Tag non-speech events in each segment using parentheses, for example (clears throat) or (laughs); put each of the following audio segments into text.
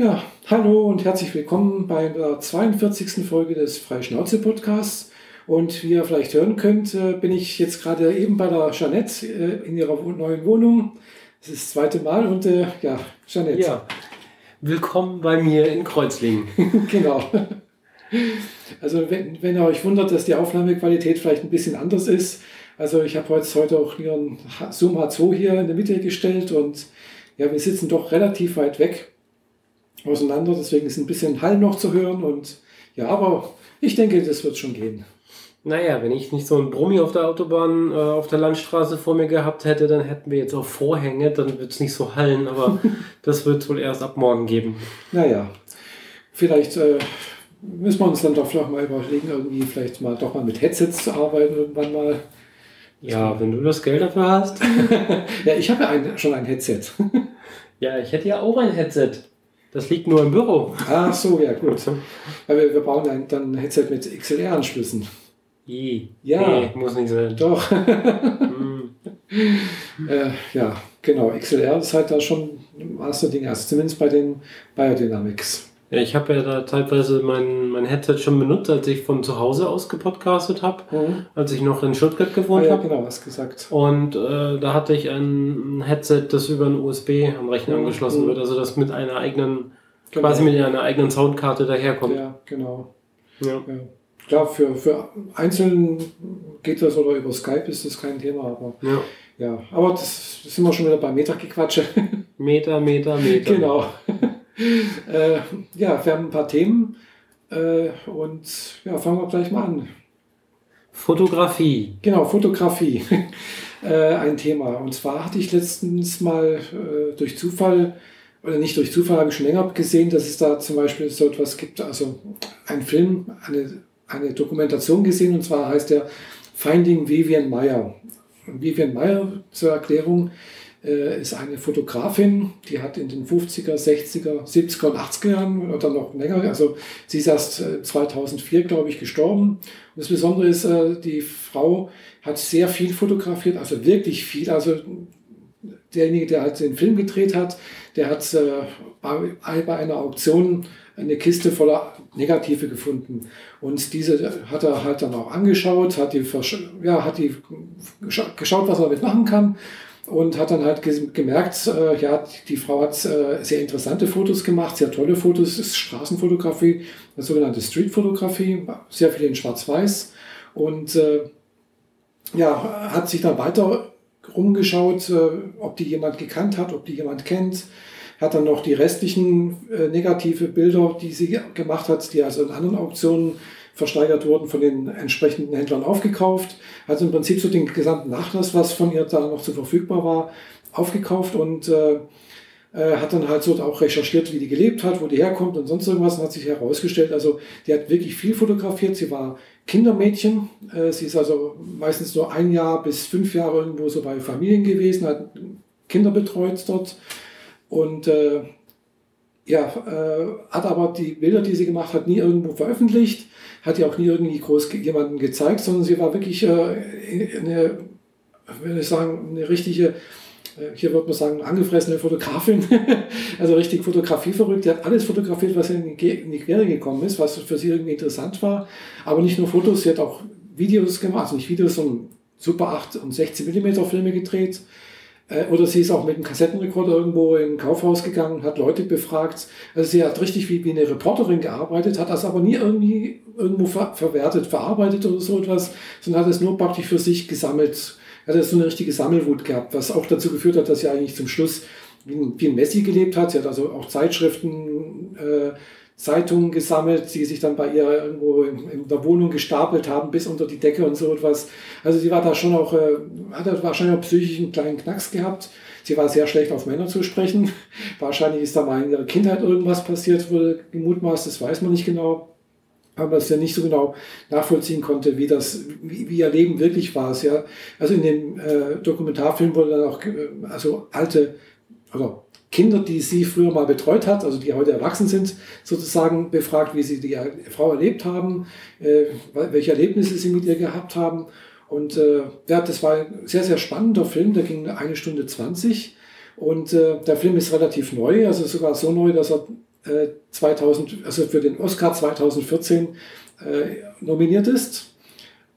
Ja, hallo und herzlich willkommen bei der 42. Folge des Freischnauze-Podcasts. Und wie ihr vielleicht hören könnt, äh, bin ich jetzt gerade eben bei der Jeanette äh, in ihrer neuen Wohnung. Das ist das zweite Mal und äh, ja, Jeanette. Ja, willkommen bei mir in Kreuzlingen. (laughs) genau. Also wenn, wenn ihr euch wundert, dass die Aufnahmequalität vielleicht ein bisschen anders ist. Also ich habe heute, heute auch ihren Zoom H2 hier in der Mitte gestellt und ja, wir sitzen doch relativ weit weg auseinander. Deswegen ist ein bisschen Hall noch zu hören. Und ja, aber ich denke, das wird schon gehen. Naja, wenn ich nicht so ein Brummi auf der Autobahn, äh, auf der Landstraße vor mir gehabt hätte, dann hätten wir jetzt auch Vorhänge, dann wird es nicht so hallen, aber (laughs) das wird es wohl erst ab morgen geben. Naja, vielleicht äh, müssen wir uns dann doch vielleicht mal überlegen, irgendwie vielleicht mal doch mal mit Headsets zu arbeiten irgendwann mal. Ja, wenn du das Geld dafür hast. (laughs) ja, ich habe ja ein, schon ein Headset. (laughs) ja, ich hätte ja auch ein Headset. Das liegt nur im Büro. Ach so, ja, gut. Weil wir, brauchen ein, dann ein Headset mit XLR-Anschlüssen. Ja. Nee, muss nicht sein. Doch. hm. (laughs) äh, ja, genau. XLR ist halt da schon Master-Ding, also zumindest bei den Biodynamics. Ja, ich habe ja da teilweise mein, mein Headset schon benutzt, als ich von zu Hause aus gepodcastet habe, mhm. als ich noch in Stuttgart gewohnt ah, ja, habe. genau, was gesagt. Und äh, da hatte ich ein Headset, das über ein USB am Rechner mhm. angeschlossen mhm. wird, also das mit einer eigenen, genau. quasi mit einer eigenen Soundkarte daherkommt. Ja, genau. Ja. ja. Klar, für, für Einzelnen geht das oder über Skype ist das kein Thema, aber ja, ja aber das, das sind wir schon wieder bei Meta-Gequatsche. Meter, Meter, Meter. (laughs) Genau. Äh, ja, wir haben ein paar Themen äh, und ja, fangen wir gleich mal an. Fotografie. Genau, Fotografie. (laughs) äh, ein Thema. Und zwar hatte ich letztens mal äh, durch Zufall, oder nicht durch Zufall, habe ich schon länger gesehen, dass es da zum Beispiel so etwas gibt, also ein Film, eine, eine Dokumentation gesehen, und zwar heißt der Finding Vivian Meyer. Vivian Meyer zur Erklärung ist eine Fotografin, die hat in den 50er, 60er, 70er und 80er Jahren oder noch länger, also sie ist erst 2004, äh, glaube ich, gestorben. Und das Besondere ist, äh, die Frau hat sehr viel fotografiert, also wirklich viel. Also derjenige, der halt den Film gedreht hat, der hat bei einer Auktion eine Kiste voller Negative gefunden. Und diese hat er halt dann auch angeschaut, hat die, ja, hat die geschaut, was er damit machen kann und hat dann halt gemerkt, äh, ja, die Frau hat äh, sehr interessante Fotos gemacht, sehr tolle Fotos, ist Straßenfotografie, sogenannte Streetfotografie, sehr viel in Schwarz-Weiß und äh, ja, hat sich dann weiter rumgeschaut, äh, ob die jemand gekannt hat, ob die jemand kennt, hat dann noch die restlichen äh, negative Bilder, die sie gemacht hat, die also in anderen Auktionen versteigert wurden, von den entsprechenden Händlern aufgekauft. Also im Prinzip so den gesamten Nachlass, was von ihr da noch zu verfügbar war, aufgekauft und äh, äh, hat dann halt so auch recherchiert, wie die gelebt hat, wo die herkommt und sonst irgendwas und hat sich herausgestellt, also die hat wirklich viel fotografiert. Sie war Kindermädchen. Äh, sie ist also meistens nur ein Jahr bis fünf Jahre irgendwo so bei Familien gewesen, hat Kinder betreut dort und äh, ja, äh, hat aber die Bilder, die sie gemacht hat, nie irgendwo veröffentlicht hat ja auch nie irgendwie groß jemanden gezeigt, sondern sie war wirklich äh, eine, würde ich sagen, eine richtige, äh, hier würde man sagen, angefressene Fotografin, (laughs) also richtig Fotografie verrückt. Die hat alles fotografiert, was in die Quere gekommen ist, was für sie irgendwie interessant war. Aber nicht nur Fotos, sie hat auch Videos gemacht, also nicht Videos, sondern Super 8 und 16 mm Filme gedreht. Äh, oder sie ist auch mit einem Kassettenrekorder irgendwo in ein Kaufhaus gegangen, hat Leute befragt. Also sie hat richtig wie, wie eine Reporterin gearbeitet, hat das aber nie irgendwie irgendwo ver verwertet, verarbeitet oder so etwas, sondern hat es nur praktisch für sich gesammelt. Hat so eine richtige Sammelwut gehabt, was auch dazu geführt hat, dass sie eigentlich zum Schluss wie ein, wie ein Messi gelebt hat. Sie hat also auch Zeitschriften, äh, Zeitungen gesammelt, die sich dann bei ihr irgendwo in, in, der Wohnung gestapelt haben, bis unter die Decke und so etwas. Also sie war da schon auch, äh, hat wahrscheinlich auch psychisch einen kleinen Knacks gehabt. Sie war sehr schlecht auf Männer zu sprechen. (laughs) Wahrscheinlich ist da mal in ihrer Kindheit irgendwas passiert, wurde gemutmaßt, das weiß man nicht genau. Aber es ja nicht so genau nachvollziehen konnte, wie das, wie, wie ihr Leben wirklich war. Ja, also in dem äh, Dokumentarfilm wurde dann auch, äh, also alte, oder Kinder, die sie früher mal betreut hat, also die heute erwachsen sind, sozusagen befragt, wie sie die Frau erlebt haben, äh, welche Erlebnisse sie mit ihr gehabt haben. Und äh, ja, das war ein sehr, sehr spannender Film, der ging eine Stunde 20. Und äh, der Film ist relativ neu, also sogar so neu, dass er äh, 2000, also für den Oscar 2014 äh, nominiert ist.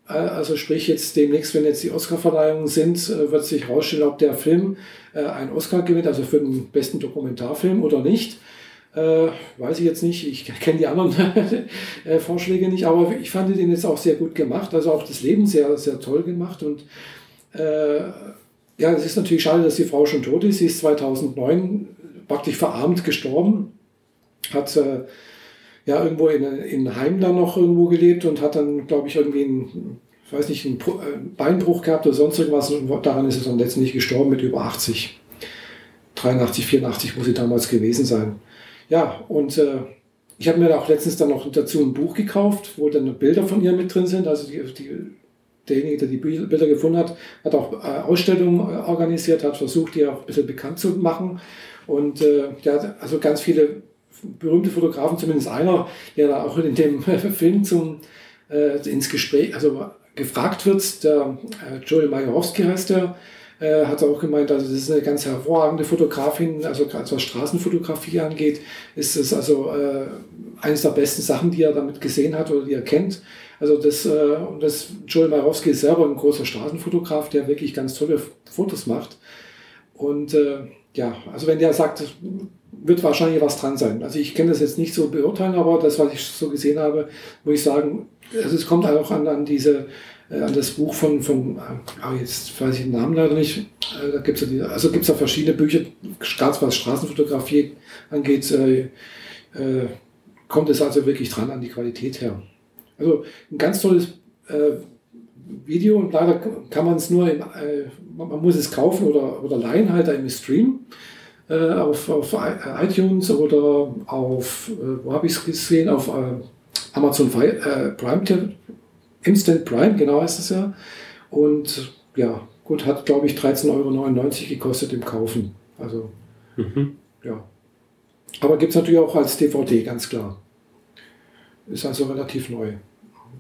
Äh, also sprich jetzt demnächst, wenn jetzt die Oscar-Verleihungen sind, äh, wird sich herausstellen, ob der Film äh, einen Oscar gewinnt, also für den besten Dokumentarfilm oder nicht. Äh, weiß ich jetzt nicht, ich kenne die anderen (laughs) äh, Vorschläge nicht, aber ich fand den jetzt auch sehr gut gemacht, also auch das Leben sehr, sehr toll gemacht und äh, ja, es ist natürlich schade, dass die Frau schon tot ist. Sie ist 2009 praktisch verarmt gestorben, hat äh, ja irgendwo in, in Heim dann noch irgendwo gelebt und hat dann, glaube ich, irgendwie einen, ich weiß nicht, einen äh, Beinbruch gehabt oder sonst irgendwas und daran ist es dann letztendlich gestorben mit über 80. 83, 84 muss sie damals gewesen sein. Ja, und äh, ich habe mir auch letztens dann noch dazu ein Buch gekauft, wo dann Bilder von ihr mit drin sind. Also die, die, derjenige, der die Bilder gefunden hat, hat auch äh, Ausstellungen äh, organisiert, hat versucht, die auch ein bisschen bekannt zu machen. Und äh, der hat also ganz viele berühmte Fotografen, zumindest einer, der da auch in dem (laughs) Film zum, äh, ins Gespräch, also gefragt wird, der äh, Joel Majorowski heißt der, äh, hat auch gemeint, also das ist eine ganz hervorragende Fotografin, also gerade was Straßenfotografie angeht, ist es also äh, eines der besten Sachen, die er damit gesehen hat oder die er kennt. Also das, äh, das Joel Marowski ist selber ein großer Straßenfotograf, der wirklich ganz tolle Fotos macht. Und äh, ja, also wenn der sagt, wird wahrscheinlich was dran sein. Also ich kenne das jetzt nicht so beurteilen, aber das, was ich so gesehen habe, muss ich sagen, also es kommt auch an, an diese äh, an das Buch von, von äh, jetzt weiß ich den Namen leider nicht, äh, da gibt es ja also gibt's ja verschiedene Bücher, gerade was Straßenfotografie angeht, äh, äh, kommt es also wirklich dran an die Qualität her. Also ein ganz tolles äh, Video und leider kann man es nur, im, man muss es kaufen oder, oder leihen halt im Stream auf, auf iTunes oder auf, wo habe ich es gesehen, auf Amazon Prime Instant Prime, genau heißt es ja. Und ja, gut, hat glaube ich 13,99 Euro gekostet im Kaufen. Also, mhm. ja. Aber gibt es natürlich auch als DVD, ganz klar. Ist also relativ neu.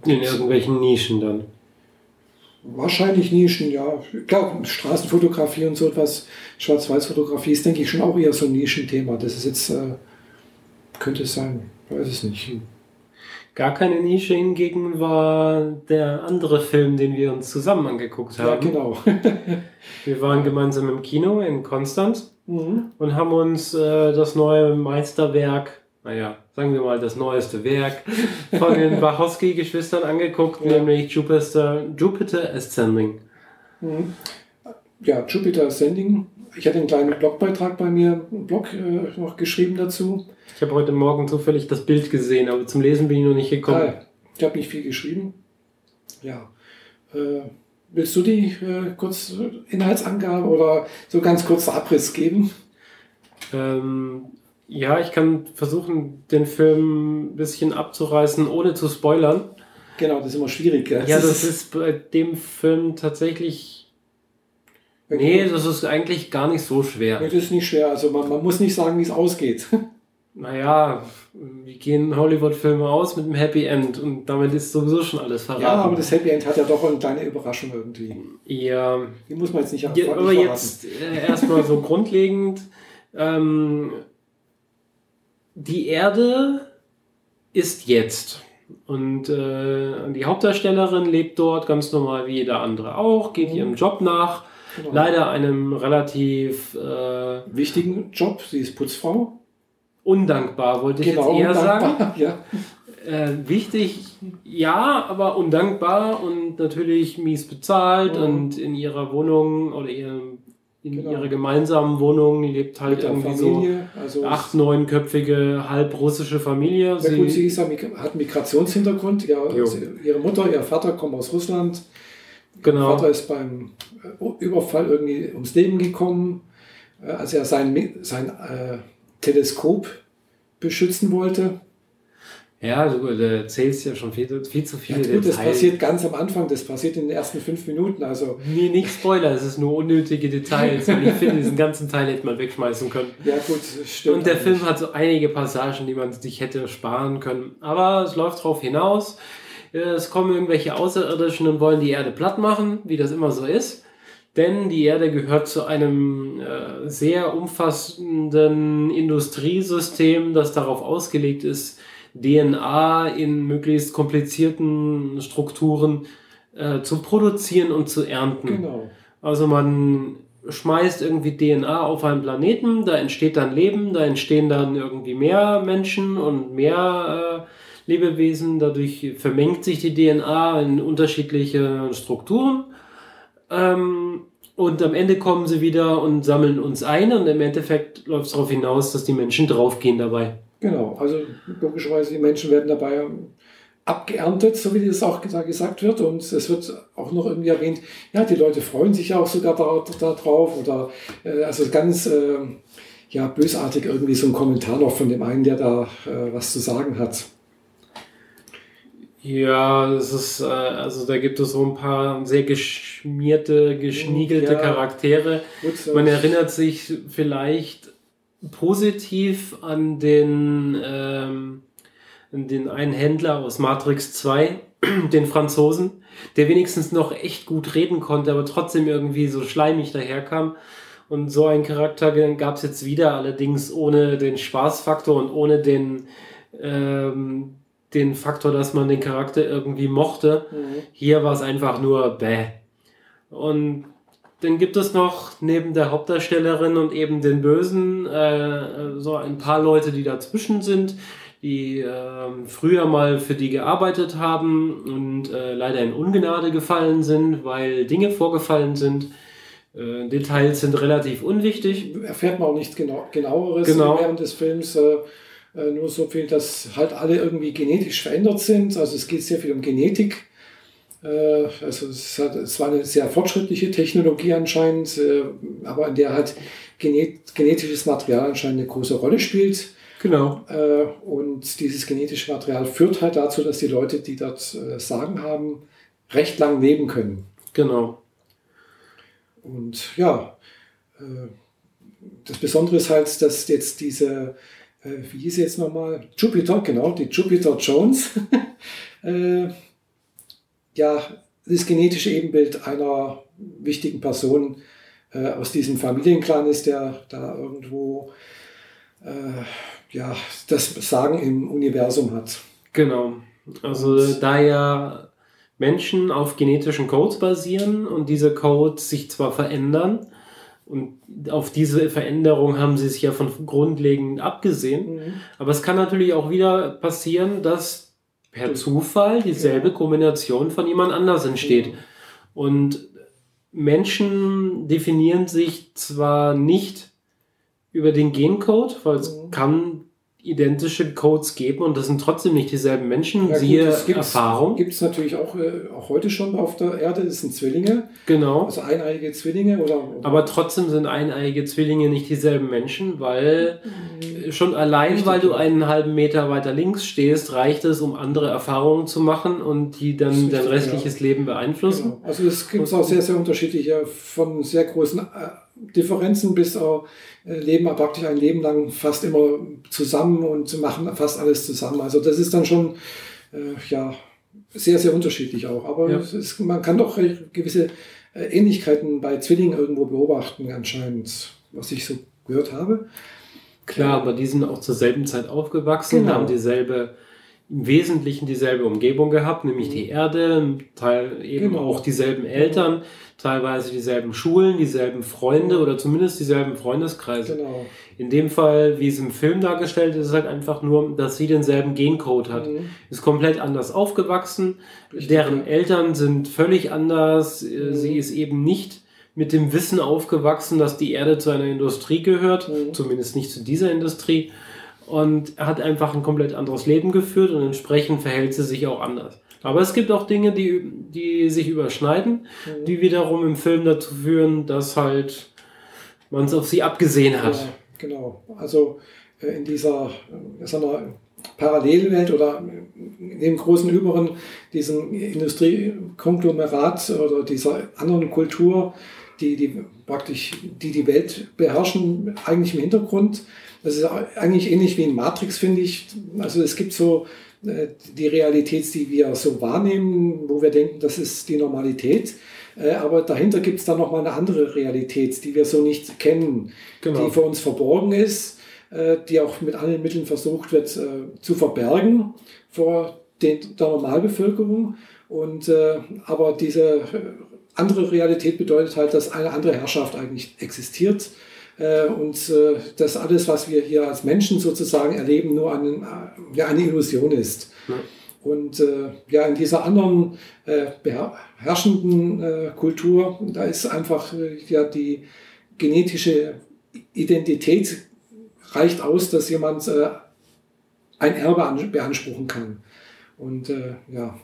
In irgendwelchen Nischen dann. Wahrscheinlich Nischen, ja. Klar, Straßenfotografie und so etwas, Schwarz-Weiß-Fotografie ist, denke ich, schon auch eher so ein Nischenthema. Das ist jetzt, äh, könnte es sein, weiß es nicht. Gar keine Nische hingegen war der andere Film, den wir uns zusammen angeguckt haben. Ja, genau. (laughs) wir waren gemeinsam im Kino in Konstanz mhm. und haben uns äh, das neue Meisterwerk, naja, sagen wir mal das neueste Werk von den (laughs) Wachowski-Geschwistern angeguckt, ja. nämlich Jupiter, Jupiter Ascending. Mhm. Ja, Jupiter Ascending ich hatte einen kleinen Blogbeitrag bei mir, einen Blog äh, noch geschrieben dazu. Ich habe heute Morgen zufällig das Bild gesehen, aber zum Lesen bin ich noch nicht gekommen. Ah, ich habe nicht viel geschrieben. Ja. Äh, willst du die äh, kurz Inhaltsangabe oder so ganz kurz Abriss geben? Ähm, ja, ich kann versuchen, den Film ein bisschen abzureißen, ohne zu spoilern. Genau, das ist immer schwierig. Ja, das (laughs) ist bei dem Film tatsächlich Nee, das ist eigentlich gar nicht so schwer. Das ist nicht schwer. Also man, man muss nicht sagen, wie es ausgeht. (laughs) Naja, wie gehen Hollywood-Filme aus mit einem Happy End? Und damit ist sowieso schon alles verraten. Ja, aber das Happy End hat ja doch eine kleine Überraschung irgendwie. Ja. Die muss man jetzt nicht ja, Aber jetzt äh, erstmal so (laughs) grundlegend. Ähm, die Erde ist jetzt. Und äh, die Hauptdarstellerin lebt dort ganz normal wie jeder andere auch, geht mhm. ihrem Job nach Genau. Leider einem relativ äh, wichtigen Job. Sie ist Putzfrau. Undankbar, wollte ich genau, jetzt eher sagen. (laughs) Ja. Äh, wichtig, ja, aber undankbar und natürlich mies bezahlt mhm. und in ihrer Wohnung oder ihrem, in genau. ihrer gemeinsamen Wohnung lebt halt irgendwie Familie, so also acht, neunköpfige halb russische Familie. Sie, gut, sie ist, hat Migrationshintergrund. Ja, also ihre Mutter, ihr Vater kommen aus Russland. Genau. Der Vater ist beim äh, Überfall irgendwie ums Leben gekommen, äh, als er sein, sein äh, Teleskop beschützen wollte. Ja, du erzählst ja schon viel, viel zu viele ja, gut, Das passiert ganz am Anfang, das passiert in den ersten fünf Minuten. Also nee, nicht Spoiler, es ist nur unnötige Details. und ich finde, diesen ganzen Teil hätte man wegschmeißen können. Ja, gut, stimmt. Und der Film hat so einige Passagen, die man sich hätte sparen können. Aber es läuft darauf hinaus. Es kommen irgendwelche Außerirdischen und wollen die Erde platt machen, wie das immer so ist. Denn die Erde gehört zu einem äh, sehr umfassenden Industriesystem, das darauf ausgelegt ist, DNA in möglichst komplizierten Strukturen äh, zu produzieren und zu ernten. Genau. Also man schmeißt irgendwie DNA auf einen Planeten, da entsteht dann Leben, da entstehen dann irgendwie mehr Menschen und mehr äh, Lebewesen, dadurch vermengt sich die DNA in unterschiedliche Strukturen. Ähm, und am Ende kommen sie wieder und sammeln uns ein und im Endeffekt läuft es darauf hinaus, dass die Menschen draufgehen dabei. Genau, also logischerweise die Menschen werden dabei abgeerntet, so wie das auch gesagt wird. Und es wird auch noch irgendwie erwähnt, ja, die Leute freuen sich ja auch sogar da, da drauf. Oder äh, also ganz äh, ja, bösartig irgendwie so ein Kommentar noch von dem einen, der da äh, was zu sagen hat. Ja, das ist, äh, also da gibt es so ein paar sehr geschmierte, geschniegelte ja, Charaktere. Man erinnert sich vielleicht positiv an den, ähm, den einen Händler aus Matrix 2, (clears throat) den Franzosen, der wenigstens noch echt gut reden konnte, aber trotzdem irgendwie so schleimig daherkam. Und so einen Charakter gab es jetzt wieder, allerdings ohne den Spaßfaktor und ohne den, ähm, den Faktor, dass man den Charakter irgendwie mochte. Mhm. Hier war es einfach nur bäh. Und dann gibt es noch neben der Hauptdarstellerin und eben den Bösen äh, so ein paar Leute, die dazwischen sind, die äh, früher mal für die gearbeitet haben und äh, leider in Ungnade gefallen sind, weil Dinge vorgefallen sind. Äh, Details sind relativ unwichtig. Erfährt man auch nichts genau, genaueres genau. während des Films. Äh, äh, nur so viel, dass halt alle irgendwie genetisch verändert sind. Also es geht sehr viel um Genetik also es, hat, es war eine sehr fortschrittliche Technologie anscheinend, äh, aber in der halt genet genetisches Material anscheinend eine große Rolle spielt. Genau. Äh, und dieses genetische Material führt halt dazu, dass die Leute, die dort Sagen haben, recht lang leben können. Genau. Und ja, das Besondere ist halt, dass jetzt diese, wie hieß sie jetzt nochmal? Jupiter, genau, die Jupiter Jones. (laughs) ja, das genetische Ebenbild einer wichtigen Person äh, aus diesem Familienclan ist, der da irgendwo äh, ja, das Sagen im Universum hat. Genau. Also und, da ja Menschen auf genetischen Codes basieren und diese Codes sich zwar verändern, und auf diese Veränderung haben sie sich ja von grundlegend abgesehen. Mhm. Aber es kann natürlich auch wieder passieren, dass per Zufall dieselbe. Kombination von jemand anders entsteht. Und Menschen definieren sich zwar nicht über den Gencode, weil es mhm. kann identische Codes geben und das sind trotzdem nicht dieselben Menschen. Ja, Siehe gut, gibt's, Erfahrung. Gibt es natürlich auch, äh, auch heute schon auf der Erde, das sind Zwillinge. Genau. Also eineiige Zwillinge oder, oder Aber trotzdem sind eineiige Zwillinge nicht dieselben Menschen, weil mhm. schon allein, Richtig, weil du einen halben Meter weiter links stehst, reicht es, um andere Erfahrungen zu machen und die dann richtig, dein restliches ja. Leben beeinflussen. Genau. Also es gibt auch sehr, sehr unterschiedliche, von sehr großen äh, Differenzen bis auch äh, leben praktisch ein Leben lang fast immer zusammen und machen fast alles zusammen. Also das ist dann schon äh, ja sehr, sehr unterschiedlich auch. Aber ja. ist, man kann doch gewisse äh, Ähnlichkeiten bei Zwillingen irgendwo beobachten, anscheinend, was ich so gehört habe. Klar, aber die sind auch zur selben Zeit aufgewachsen, genau. haben dieselbe im Wesentlichen dieselbe Umgebung gehabt, nämlich die mhm. Erde, Teil eben genau. auch dieselben Eltern, teilweise dieselben Schulen, dieselben Freunde oder zumindest dieselben Freundeskreise. Genau. In dem Fall, wie es im Film dargestellt ist, ist halt einfach nur, dass sie denselben Gencode hat. Mhm. Ist komplett anders aufgewachsen, Richtig. deren Eltern sind völlig anders, äh, mhm. sie ist eben nicht mit dem Wissen aufgewachsen, dass die Erde zu einer Industrie gehört, mhm. zumindest nicht zu dieser Industrie und hat einfach ein komplett anderes Leben geführt und entsprechend verhält sie sich auch anders. Aber es gibt auch Dinge, die, die sich überschneiden, mhm. die wiederum im Film dazu führen, dass halt man es auf sie abgesehen hat. Ja, genau. Also äh, in dieser äh, sagen wir, Parallelwelt oder in dem großen Überen, diesem Industriekonglomerat oder dieser anderen Kultur, die, die praktisch die, die Welt beherrschen, eigentlich im Hintergrund das ist eigentlich ähnlich wie in Matrix, finde ich. Also es gibt so die Realität, die wir so wahrnehmen, wo wir denken, das ist die Normalität. Äh, aber dahinter gibt es dann nochmal eine andere Realität, die wir so nicht kennen, genau. die für uns verborgen ist, äh, die auch mit allen Mitteln versucht wird äh, zu verbergen vor der Normalbevölkerung. Und, aber diese andere Realität bedeutet halt, dass eine andere Herrschaft eigentlich existiert und dass alles, was wir hier als Menschen sozusagen erleben, nur eine, ja, eine Illusion ist. Ja. Und äh, ja, in dieser anderen äh, beherrschenden äh, Kultur, da ist einfach äh, ja die genetische Identität reicht aus, dass jemand äh, ein Erbe beanspruchen kann. Und äh, ja,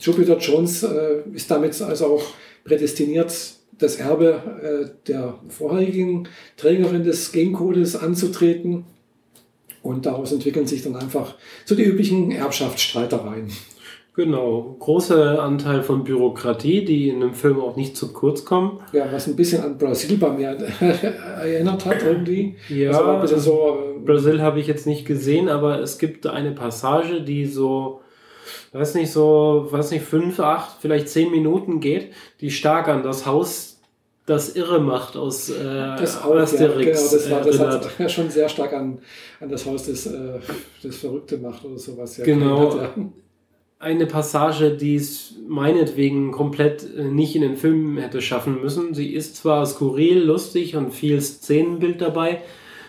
Jupiter Jones äh, ist damit also auch prädestiniert, das Erbe äh, der vorherigen Trägerin des Gencodes anzutreten und daraus entwickeln sich dann einfach so die üblichen Erbschaftsstreitereien. Genau, großer Anteil von Bürokratie, die in dem Film auch nicht zu kurz kommen. Ja, was ein bisschen an Brasil bei mir (laughs) erinnert hat irgendwie. Ja, also so, äh, Brasil habe ich jetzt nicht gesehen, aber es gibt eine Passage, die so, weiß nicht, so, weiß nicht, fünf, acht, vielleicht zehn Minuten geht, die stark an das Haus das irre macht aus äh, das auch, Asterix. Ja, genau, das, war, das hat ja (laughs) schon sehr stark an, an das Haus des, äh, des Verrückte macht oder sowas. Ja, genau. Hat, ja. Eine Passage, die es meinetwegen komplett äh, nicht in den Film hätte schaffen müssen. Sie ist zwar skurril, lustig und viel Szenenbild dabei.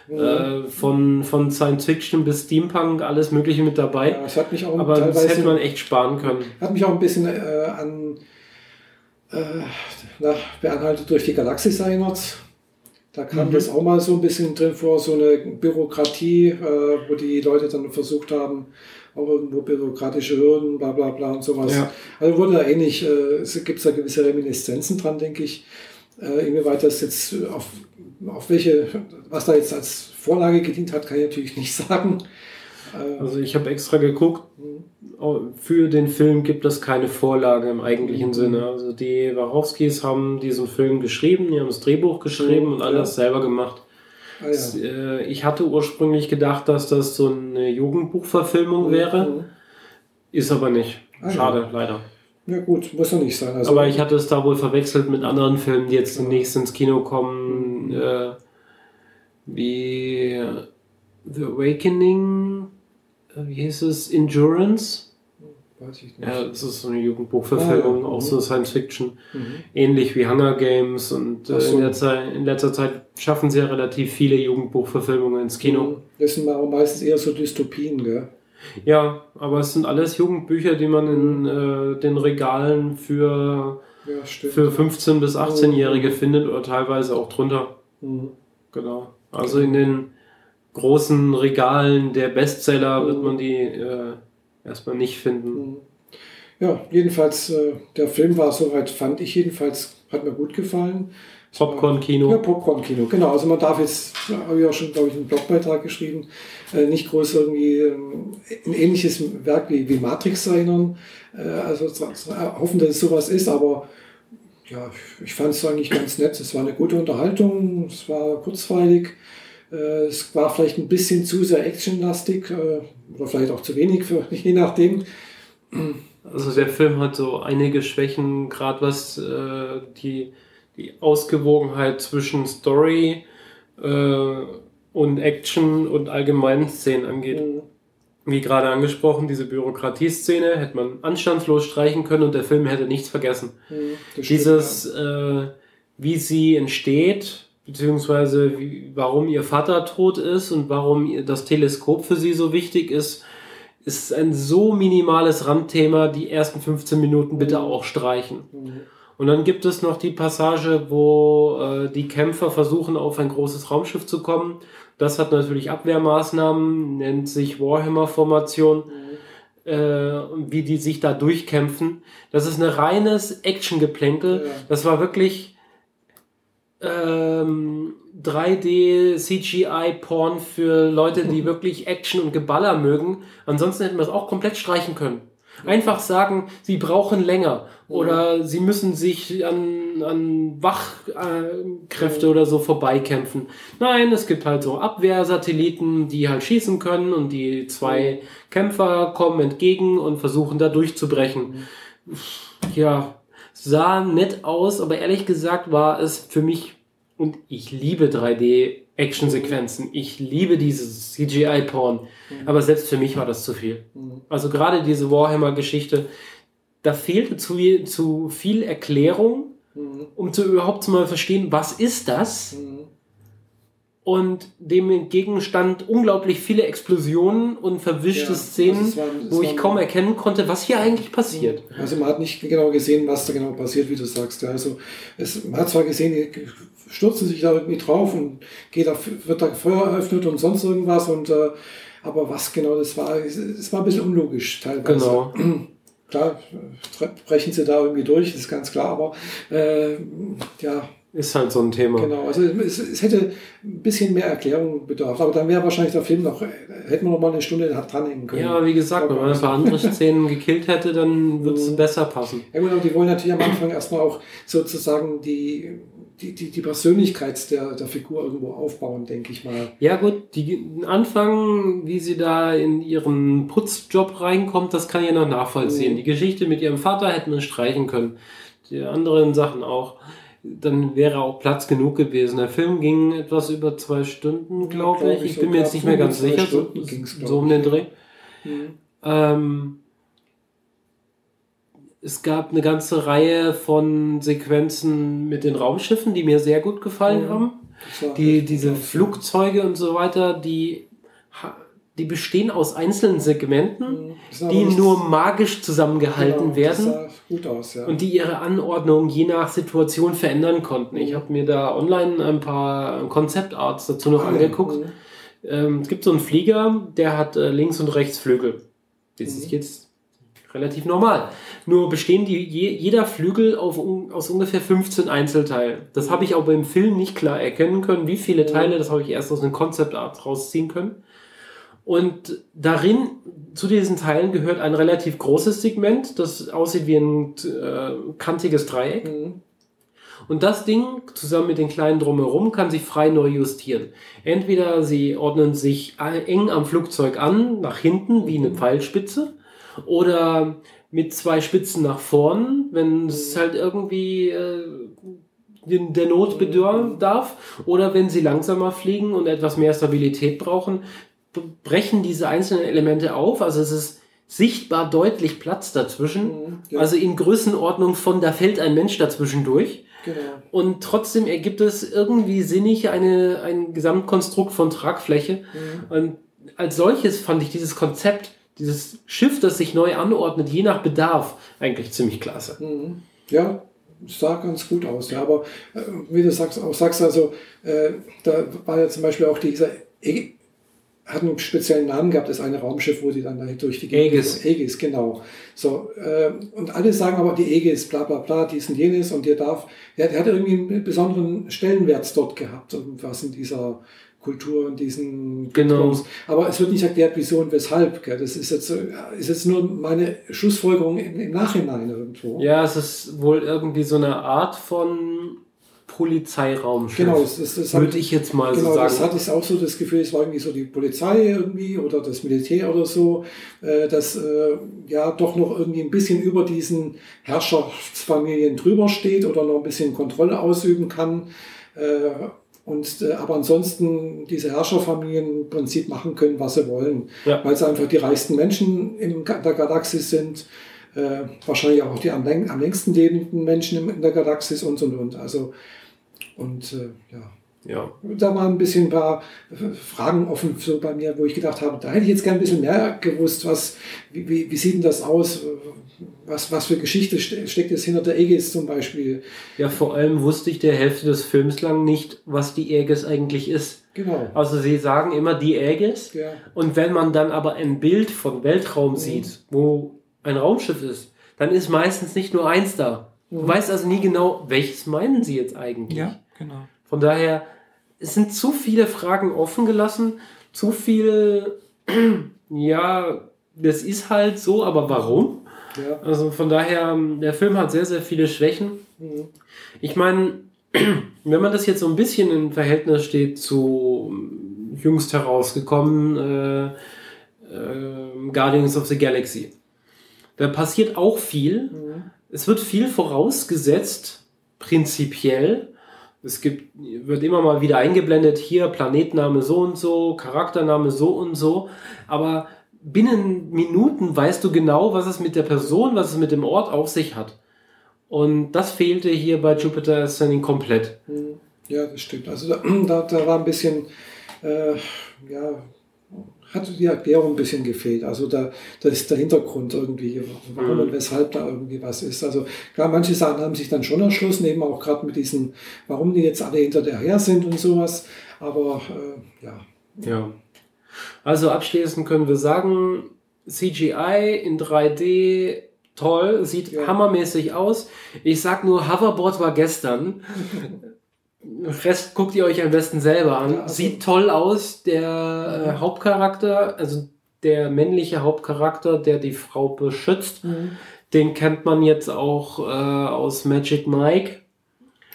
Äh, von, von Science Fiction bis Steampunk, alles Mögliche mit dabei. Ja, das hat mich auch Aber das hätte man echt sparen können. Hat mich auch ein bisschen äh, an äh, na, beanhaltet durch die Galaxis erinnert. Da kam mhm. das auch mal so ein bisschen drin vor, so eine Bürokratie, äh, wo die Leute dann versucht haben, auch irgendwo bürokratische Hürden, bla bla bla und sowas. Ja. Also wurde da ähnlich, äh, es gibt da gewisse Reminiszenzen dran, denke ich. Äh, inwieweit das jetzt auf, auf welche, was da jetzt als Vorlage gedient hat, kann ich natürlich nicht (laughs) sagen. Äh, also ich habe extra geguckt, für den Film gibt es keine Vorlage im eigentlichen mhm. Sinne. Also die Wachowskis haben diesen Film geschrieben, die haben das Drehbuch geschrieben mhm, und alles ja. selber gemacht. Ah, ja. Äh, ich hatte ursprünglich gedacht, dass das so eine Jugendbuchverfilmung mhm. wäre. Ist aber nicht. Ah, Schade, ja. leider. Ja gut, muss ja nicht sein. Also aber ich hatte es da wohl verwechselt mit anderen Filmen, die jetzt demnächst ins Kino kommen, mhm. Äh, wie The Awakening wie hieß es, Endurance. Weiß ich nicht. Ja, das ist so eine Jugendbuchverfilmung, ah, ja. auch so mhm. Science Fiction. Mhm. Ähnlich wie Hunger Games und äh, so. in, letzter, in letzter Zeit schaffen sie ja relativ viele Jugendbuchverfilmungen ins Kino. Mhm. Das sind aber meistens eher so Dystopien, gell? Ja, aber es sind alles Jugendbücher, die man in mhm. äh, den Regalen für, ja, für 15- bis 18-Jährige mhm. findet oder teilweise auch drunter. Mhm. Genau. Also in den großen Regalen der Bestseller wird man die äh, erstmal nicht finden. Mhm. Ja, jedenfalls, äh, der Film war soweit, fand ich jedenfalls, hat mir gut gefallen. Popcorn-Kino. Ja, Popcorn-Kino, genau. Also man darf jetzt, habe ich auch schon, glaube ich, einen Blogbeitrag geschrieben, äh, nicht groß irgendwie ähm, ein ähnliches Werk wie, wie Matrix erinnern. Äh, also hoffen, dass es sowas ist, aber ja, ich fand es eigentlich ganz nett. Es war eine gute Unterhaltung, es war kurzweilig. Äh, es war vielleicht ein bisschen zu sehr actionlastig äh, oder vielleicht auch zu wenig, für, (laughs) je nachdem. Also der Film hat so einige Schwächen, gerade was äh, die, die Ausgewogenheit zwischen Story äh, und Action und allgemeinen Szenen angeht. Mhm. Wie gerade angesprochen, diese Bürokratieszene hätte man anstandslos streichen können und der Film hätte nichts vergessen. Mhm, Dieses, äh, wie sie entsteht, beziehungsweise wie, warum ihr Vater tot ist und warum das Teleskop für sie so wichtig ist, ist ein so minimales Randthema, die ersten 15 Minuten bitte auch streichen. Mhm. Und dann gibt es noch die Passage, wo äh, die Kämpfer versuchen, auf ein großes Raumschiff zu kommen. Das hat natürlich Abwehrmaßnahmen, nennt sich Warhammer-Formation, mhm. äh, wie die sich da durchkämpfen. Das ist ein reines Action-Geplänkel. Ja. Das war wirklich ähm, 3D CGI Porn für Leute, die (laughs) wirklich Action und Geballer mögen. Ansonsten hätten wir es auch komplett streichen können. Einfach sagen, sie brauchen länger oder sie müssen sich an, an Wachkräfte oder so vorbeikämpfen. Nein, es gibt halt so Abwehrsatelliten, die halt schießen können und die zwei Kämpfer kommen entgegen und versuchen da durchzubrechen. Ja, sah nett aus, aber ehrlich gesagt war es für mich, und ich liebe 3D-Action-Sequenzen, ich liebe dieses CGI-Porn, mhm. aber selbst für mich war das zu viel. Mhm. Also gerade diese Warhammer-Geschichte, da fehlte zu, zu viel Erklärung, mhm. um zu überhaupt zu mal verstehen, was ist das? Mhm und dem entgegenstand unglaublich viele Explosionen und verwischte ja, Szenen, also es war, es wo ich kaum erkennen konnte, was hier eigentlich passiert. Also man hat nicht genau gesehen, was da genau passiert, wie du sagst. Also es, man hat zwar gesehen, die stürzen sich da irgendwie drauf und geht auf, wird da Feuer eröffnet und sonst irgendwas und äh, aber was genau das war, es, es war ein bisschen unlogisch teilweise. Genau. (clears throat) Klar, brechen sie da irgendwie durch, ist ganz klar, aber äh, ja, ist halt so ein Thema. Genau, also es, es hätte ein bisschen mehr Erklärung bedarf. Aber dann wäre wahrscheinlich der Film noch, hätten wir noch mal eine Stunde dranhängen können. Ja, wie gesagt, wenn man ein paar andere (laughs) Szenen gekillt hätte, dann würde es mhm. besser passen. Ja gut, aber die wollen natürlich am Anfang erstmal auch sozusagen die, die, die, die Persönlichkeit der, der Figur irgendwo aufbauen, denke ich mal. Ja gut, die Anfang, wie sie da in ihren Putzjob reinkommt, das kann ich noch nachvollziehen. Mhm. Die Geschichte mit ihrem Vater hätten wir streichen können. Die anderen Sachen auch dann wäre auch Platz genug gewesen. Der Film ging etwas über zwei Stunden, glaube ja, glaub ich. Ich bin mir jetzt nicht mehr ganz sicher. So, so um den Dreh. Mhm. Ähm, es gab eine ganze Reihe von Sequenzen mit den Raumschiffen, die mir sehr gut gefallen mhm. haben. Die, diese Flugzeuge und so weiter, die die bestehen aus einzelnen Segmenten, mhm. die nur magisch zusammengehalten genau, werden aus, ja. und die ihre Anordnung je nach Situation verändern konnten. Ich mhm. habe mir da online ein paar Konzeptarts dazu noch ah, angeguckt. Mhm. Ähm, es gibt so einen Flieger, der hat äh, links und rechts Flügel. Das mhm. ist jetzt relativ normal. Nur bestehen die, je, jeder Flügel auf, aus ungefähr 15 Einzelteilen. Das habe ich auch beim Film nicht klar erkennen können, wie viele. Teile, das habe ich erst aus einem Konzeptart rausziehen können. Und darin, zu diesen Teilen gehört ein relativ großes Segment, das aussieht wie ein äh, kantiges Dreieck. Mhm. Und das Ding zusammen mit den kleinen drumherum kann sich frei neu justieren. Entweder sie ordnen sich eng am Flugzeug an, nach hinten, wie eine mhm. Pfeilspitze, oder mit zwei Spitzen nach vorn, wenn es mhm. halt irgendwie äh, der Not bedarf, oder wenn sie langsamer fliegen und etwas mehr Stabilität brauchen, brechen diese einzelnen Elemente auf. Also es ist sichtbar deutlich Platz dazwischen. Mhm, ja. Also in Größenordnung von, da fällt ein Mensch dazwischen durch. Genau. Und trotzdem ergibt es irgendwie sinnig eine, ein Gesamtkonstrukt von Tragfläche. Mhm. Und als solches fand ich dieses Konzept, dieses Schiff, das sich neu anordnet, je nach Bedarf, eigentlich ziemlich klasse. Mhm. Ja, sah ganz gut aus. Ja, aber äh, wie du sagst, auch sagst, also äh, da war ja zum Beispiel auch dieser e hat einen speziellen Namen gehabt, das eine Raumschiff, wo die dann durch die Gegend... Aegis. Aegis, genau. So, äh, und alle sagen aber, die Aegis, bla bla bla, dies und jenes und der darf... Der, der hat irgendwie einen besonderen Stellenwert dort gehabt, was in dieser Kultur und diesen genau. Aber es wird nicht erklärt, wieso und weshalb. Gell? Das ist jetzt, ist jetzt nur meine Schlussfolgerung im, im Nachhinein irgendwo. Ja, es ist wohl irgendwie so eine Art von Polizeiraumschiff. Genau, das, das würde ich jetzt mal genau, so sagen. Das hatte ich auch so das Gefühl, es war irgendwie so die Polizei irgendwie oder das Militär oder so, äh, das äh, ja doch noch irgendwie ein bisschen über diesen Herrschaftsfamilien drüber steht oder noch ein bisschen Kontrolle ausüben kann. Äh, und äh, aber ansonsten diese Herrscherfamilien im Prinzip machen können, was sie wollen, ja. weil sie einfach die reichsten Menschen in der Galaxis sind. Äh, wahrscheinlich auch die am, am längsten lebenden Menschen in der Galaxis und und und. Also und äh, ja. Ja. Da waren ein bisschen ein paar Fragen offen so bei mir, wo ich gedacht habe, da hätte ich jetzt gerne ein bisschen mehr gewusst, was, wie, wie, wie sieht denn das aus? Was, was für Geschichte steckt jetzt hinter der Aegis zum Beispiel? Ja, vor allem wusste ich der Hälfte des Films lang nicht, was die Aegis eigentlich ist. Genau. Also sie sagen immer die Aegis. Ja. Und wenn man dann aber ein Bild von Weltraum mhm. sieht, wo ein Raumschiff ist, dann ist meistens nicht nur eins da. Du mhm. weißt also nie genau, welches meinen sie jetzt eigentlich. Ja. Genau. Von daher, es sind zu viele Fragen offen gelassen, zu viel, (clears throat) ja, das ist halt so, aber warum? Ja. Also von daher, der Film hat sehr, sehr viele Schwächen. Mhm. Ich meine, (clears throat) wenn man das jetzt so ein bisschen in Verhältnis steht zu jüngst herausgekommen äh, äh, Guardians of the Galaxy, Da passiert auch viel. Mhm. Es wird viel vorausgesetzt, prinzipiell. Es gibt, wird immer mal wieder eingeblendet, hier Planetname so und so, Charaktername so und so. Aber binnen Minuten weißt du genau, was es mit der Person, was es mit dem Ort auf sich hat. Und das fehlte hier bei Jupiter Ascending komplett. Mhm. Ja, das stimmt. Also da, (clears throat) da, war ein bisschen, äh, ja, hatte die Erklärung ein bisschen gefehlt. Also da, da ist der Hintergrund irgendwie, warum mhm. und weshalb da irgendwie was ist. Also klar, manche Sachen haben sich dann schon erschlossen, eben auch gerade mit diesen, warum die jetzt alle hinter der her sind und sowas. Aber äh, ja. Ja. Also abschließend können wir sagen, CGI in 3D toll, sieht ja. hammermäßig aus. Ich sag nur, Hoverboard war gestern. Rest guckt ihr euch am besten selber an. Ja, also Sieht toll aus. Der äh, Hauptcharakter, also der männliche Hauptcharakter, der die Frau beschützt, mhm. den kennt man jetzt auch äh, aus Magic Mike.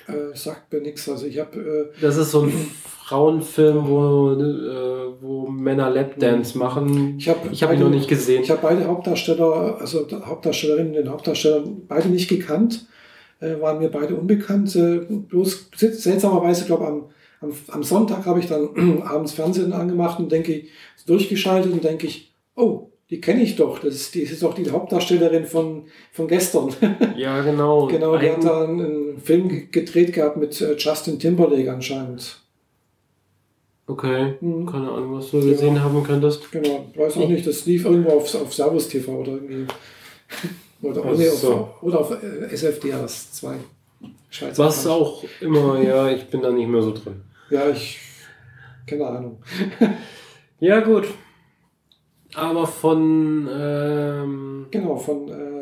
Äh, sagt mir nichts. Also ich habe. Äh, das ist so ein (clears throat) Frauenfilm, wo, äh, wo Männer Lapdance mhm. machen. Ich habe ich hab ihn noch nicht gesehen. Ich habe beide Hauptdarsteller, also Hauptdarstellerinnen und den Hauptdarsteller beide nicht gekannt äh, waren mir beide unbekannt. Äh, bloß seltsamerweise, glaube am, am, am Sonntag habe ich dann (clears throat) abends Fernsehen angemacht und denke, durchgeschaltet und denke ich, oh, die kenne ich doch. Das ist, die ist doch die Hauptdarstellerin von, von gestern. (laughs) Ja, genau. genau, die hat da einen Film gedreht gehabt mit äh, Justin Timberlake anscheinend. Okay, hm. keine Ahnung, was du gesehen ja. haben könntest. Genau, weiß auch nicht, das lief irgendwo auf, auf Servus TV oder irgendwie. Oder, also, auf, oder auf äh, SFDRs 2. Schweizer Was Kant. auch immer, ja, ich bin da nicht mehr so drin. Ja, ich. Keine Ahnung. (laughs) ja, gut. Aber von. Ähm, genau, von. Äh,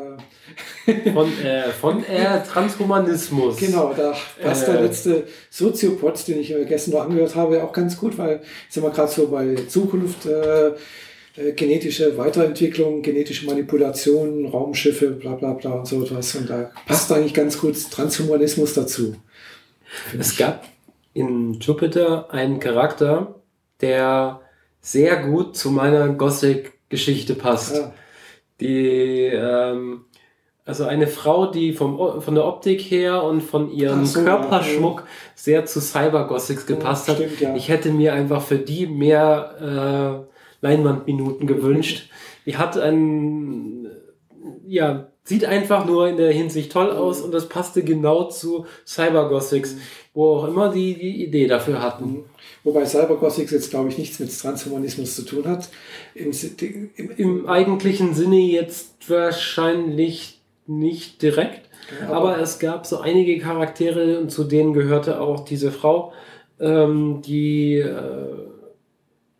von äh, von äh, Transhumanismus. Genau, da passt der äh. letzte Soziopod, den ich gestern noch angehört habe, auch ganz gut, weil sind wir gerade so bei Zukunft. Äh, äh, genetische Weiterentwicklung, genetische Manipulation, Raumschiffe, bla bla bla und so etwas. Und da passt eigentlich ganz gut Transhumanismus dazu. Es gab in Jupiter einen Charakter, der sehr gut zu meiner Gothic-Geschichte passt. Ja. Die, ähm, also eine Frau, die vom, von der Optik her und von ihrem so, Körperschmuck ja. sehr zu Cyber-Gothics gepasst ja, stimmt, hat. Ich hätte mir einfach für die mehr äh, Leinwandminuten gewünscht. Die hat ein, ja, sieht einfach nur in der Hinsicht toll aus und das passte genau zu Cybergothics, wo auch immer die die Idee dafür hatten. Wobei Cybergothics jetzt, glaube ich, nichts mit Transhumanismus zu tun hat. Im, im, im eigentlichen Sinne jetzt wahrscheinlich nicht direkt, ja, aber, es gab so einige Charaktere und zu denen gehörte auch diese Frau, ähm, die äh,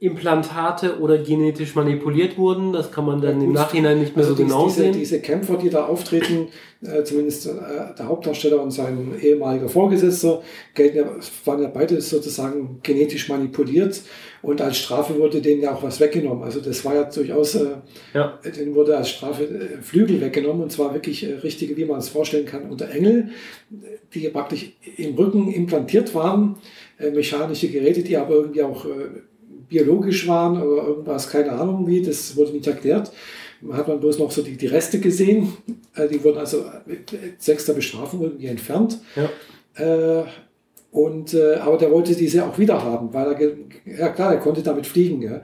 Implantate oder genetisch manipuliert wurden. Das kann man dann ja, im Nachhinein nicht mehr also so genau diese, sehen. Diese Kämpfer, die da auftreten, äh, zumindest äh, der Hauptdarsteller und sein ehemaliger Vorgesetzter, gelten ja, waren ja beide sozusagen genetisch manipuliert und als Strafe wurde denen ja auch was weggenommen. Also das war ja durchaus, äh, ja. denen wurde als Strafe äh, Flügel weggenommen und zwar wirklich äh, richtige, wie man es vorstellen kann, unter Engel, die praktisch im Rücken implantiert waren, äh, mechanische Geräte, die aber irgendwie auch biologisch waren oder irgendwas, keine Ahnung wie, das wurde nicht erklärt. Man hat man bloß noch so die, die Reste gesehen. Äh, die wurden also mit sechster Bestrafung irgendwie entfernt. Ja. Äh, und, äh, aber der wollte diese auch wieder haben, weil er, ja klar, er konnte damit fliegen. Ja.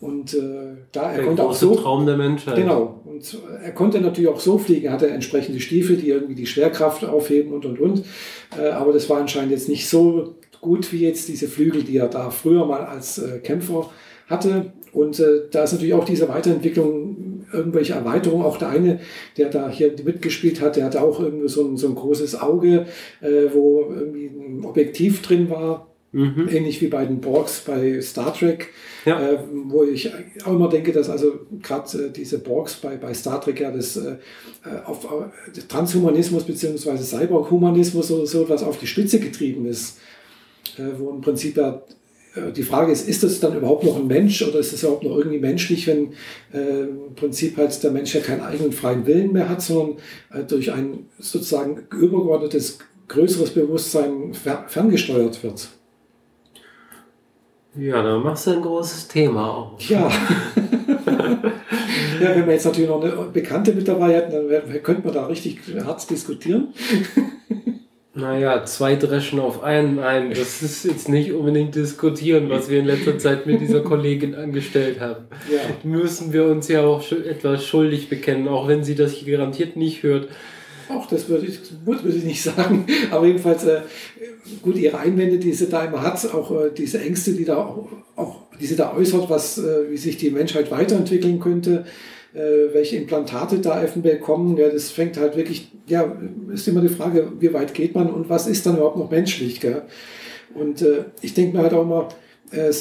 Und äh, da er der konnte auch so. Traum der Menschheit. Genau. Und er konnte natürlich auch so fliegen. Er hatte entsprechende Stiefel, die irgendwie die Schwerkraft aufheben und und und. Äh, aber das war anscheinend jetzt nicht so gut wie jetzt diese Flügel, die er da früher mal als äh, Kämpfer hatte. Und äh, da ist natürlich auch diese Weiterentwicklung, irgendwelche Erweiterungen. Auch der eine, der da hier mitgespielt hat, der hatte auch irgendwie so ein, so ein großes Auge, äh, wo irgendwie ein Objektiv drin war. Mhm. Ähnlich wie bei den Borgs bei Star Trek, ja. äh, wo ich auch immer denke, dass also gerade äh, diese Borgs bei, bei Star Trek ja das äh, auf äh, Transhumanismus bzw. Cyberhumanismus oder so etwas auf die Spitze getrieben ist. Äh, wo im Prinzip ja äh, die Frage ist, ist das dann überhaupt noch ein Mensch oder ist es überhaupt noch irgendwie menschlich, wenn äh, im Prinzip halt der Mensch ja keinen eigenen freien Willen mehr hat, sondern äh, durch ein sozusagen übergeordnetes, größeres Bewusstsein fer ferngesteuert wird? Ja, da machst du ein großes Thema auf. Ja. (laughs) Ja, wenn wir jetzt natürlich noch eine Bekannte mit dabei hätten, dann könnte man da richtig hart diskutieren. Naja, zwei Dreschen auf einen, nein, das (laughs) ist jetzt nicht unbedingt diskutieren, was wir in letzter Zeit mit dieser Kollegin angestellt haben. Ja. Müssen wir uns ja auch etwas schuldig bekennen, auch wenn sie das hier garantiert nicht hört. Auch das würde ich, würde ich nicht sagen. Aber jedenfalls, äh, gut, ihre Einwände, die sie da immer hat, auch äh, diese Ängste, die da auch, auch die sie da äußert, was, äh, wie sich die Menschheit weiterentwickeln könnte, äh, welche Implantate da eventuell kommen, ja, das fängt halt wirklich, ja, ist immer die Frage, wie weit geht man und was ist dann überhaupt noch menschlich, gell? Und äh, ich denke mir halt auch immer, äh,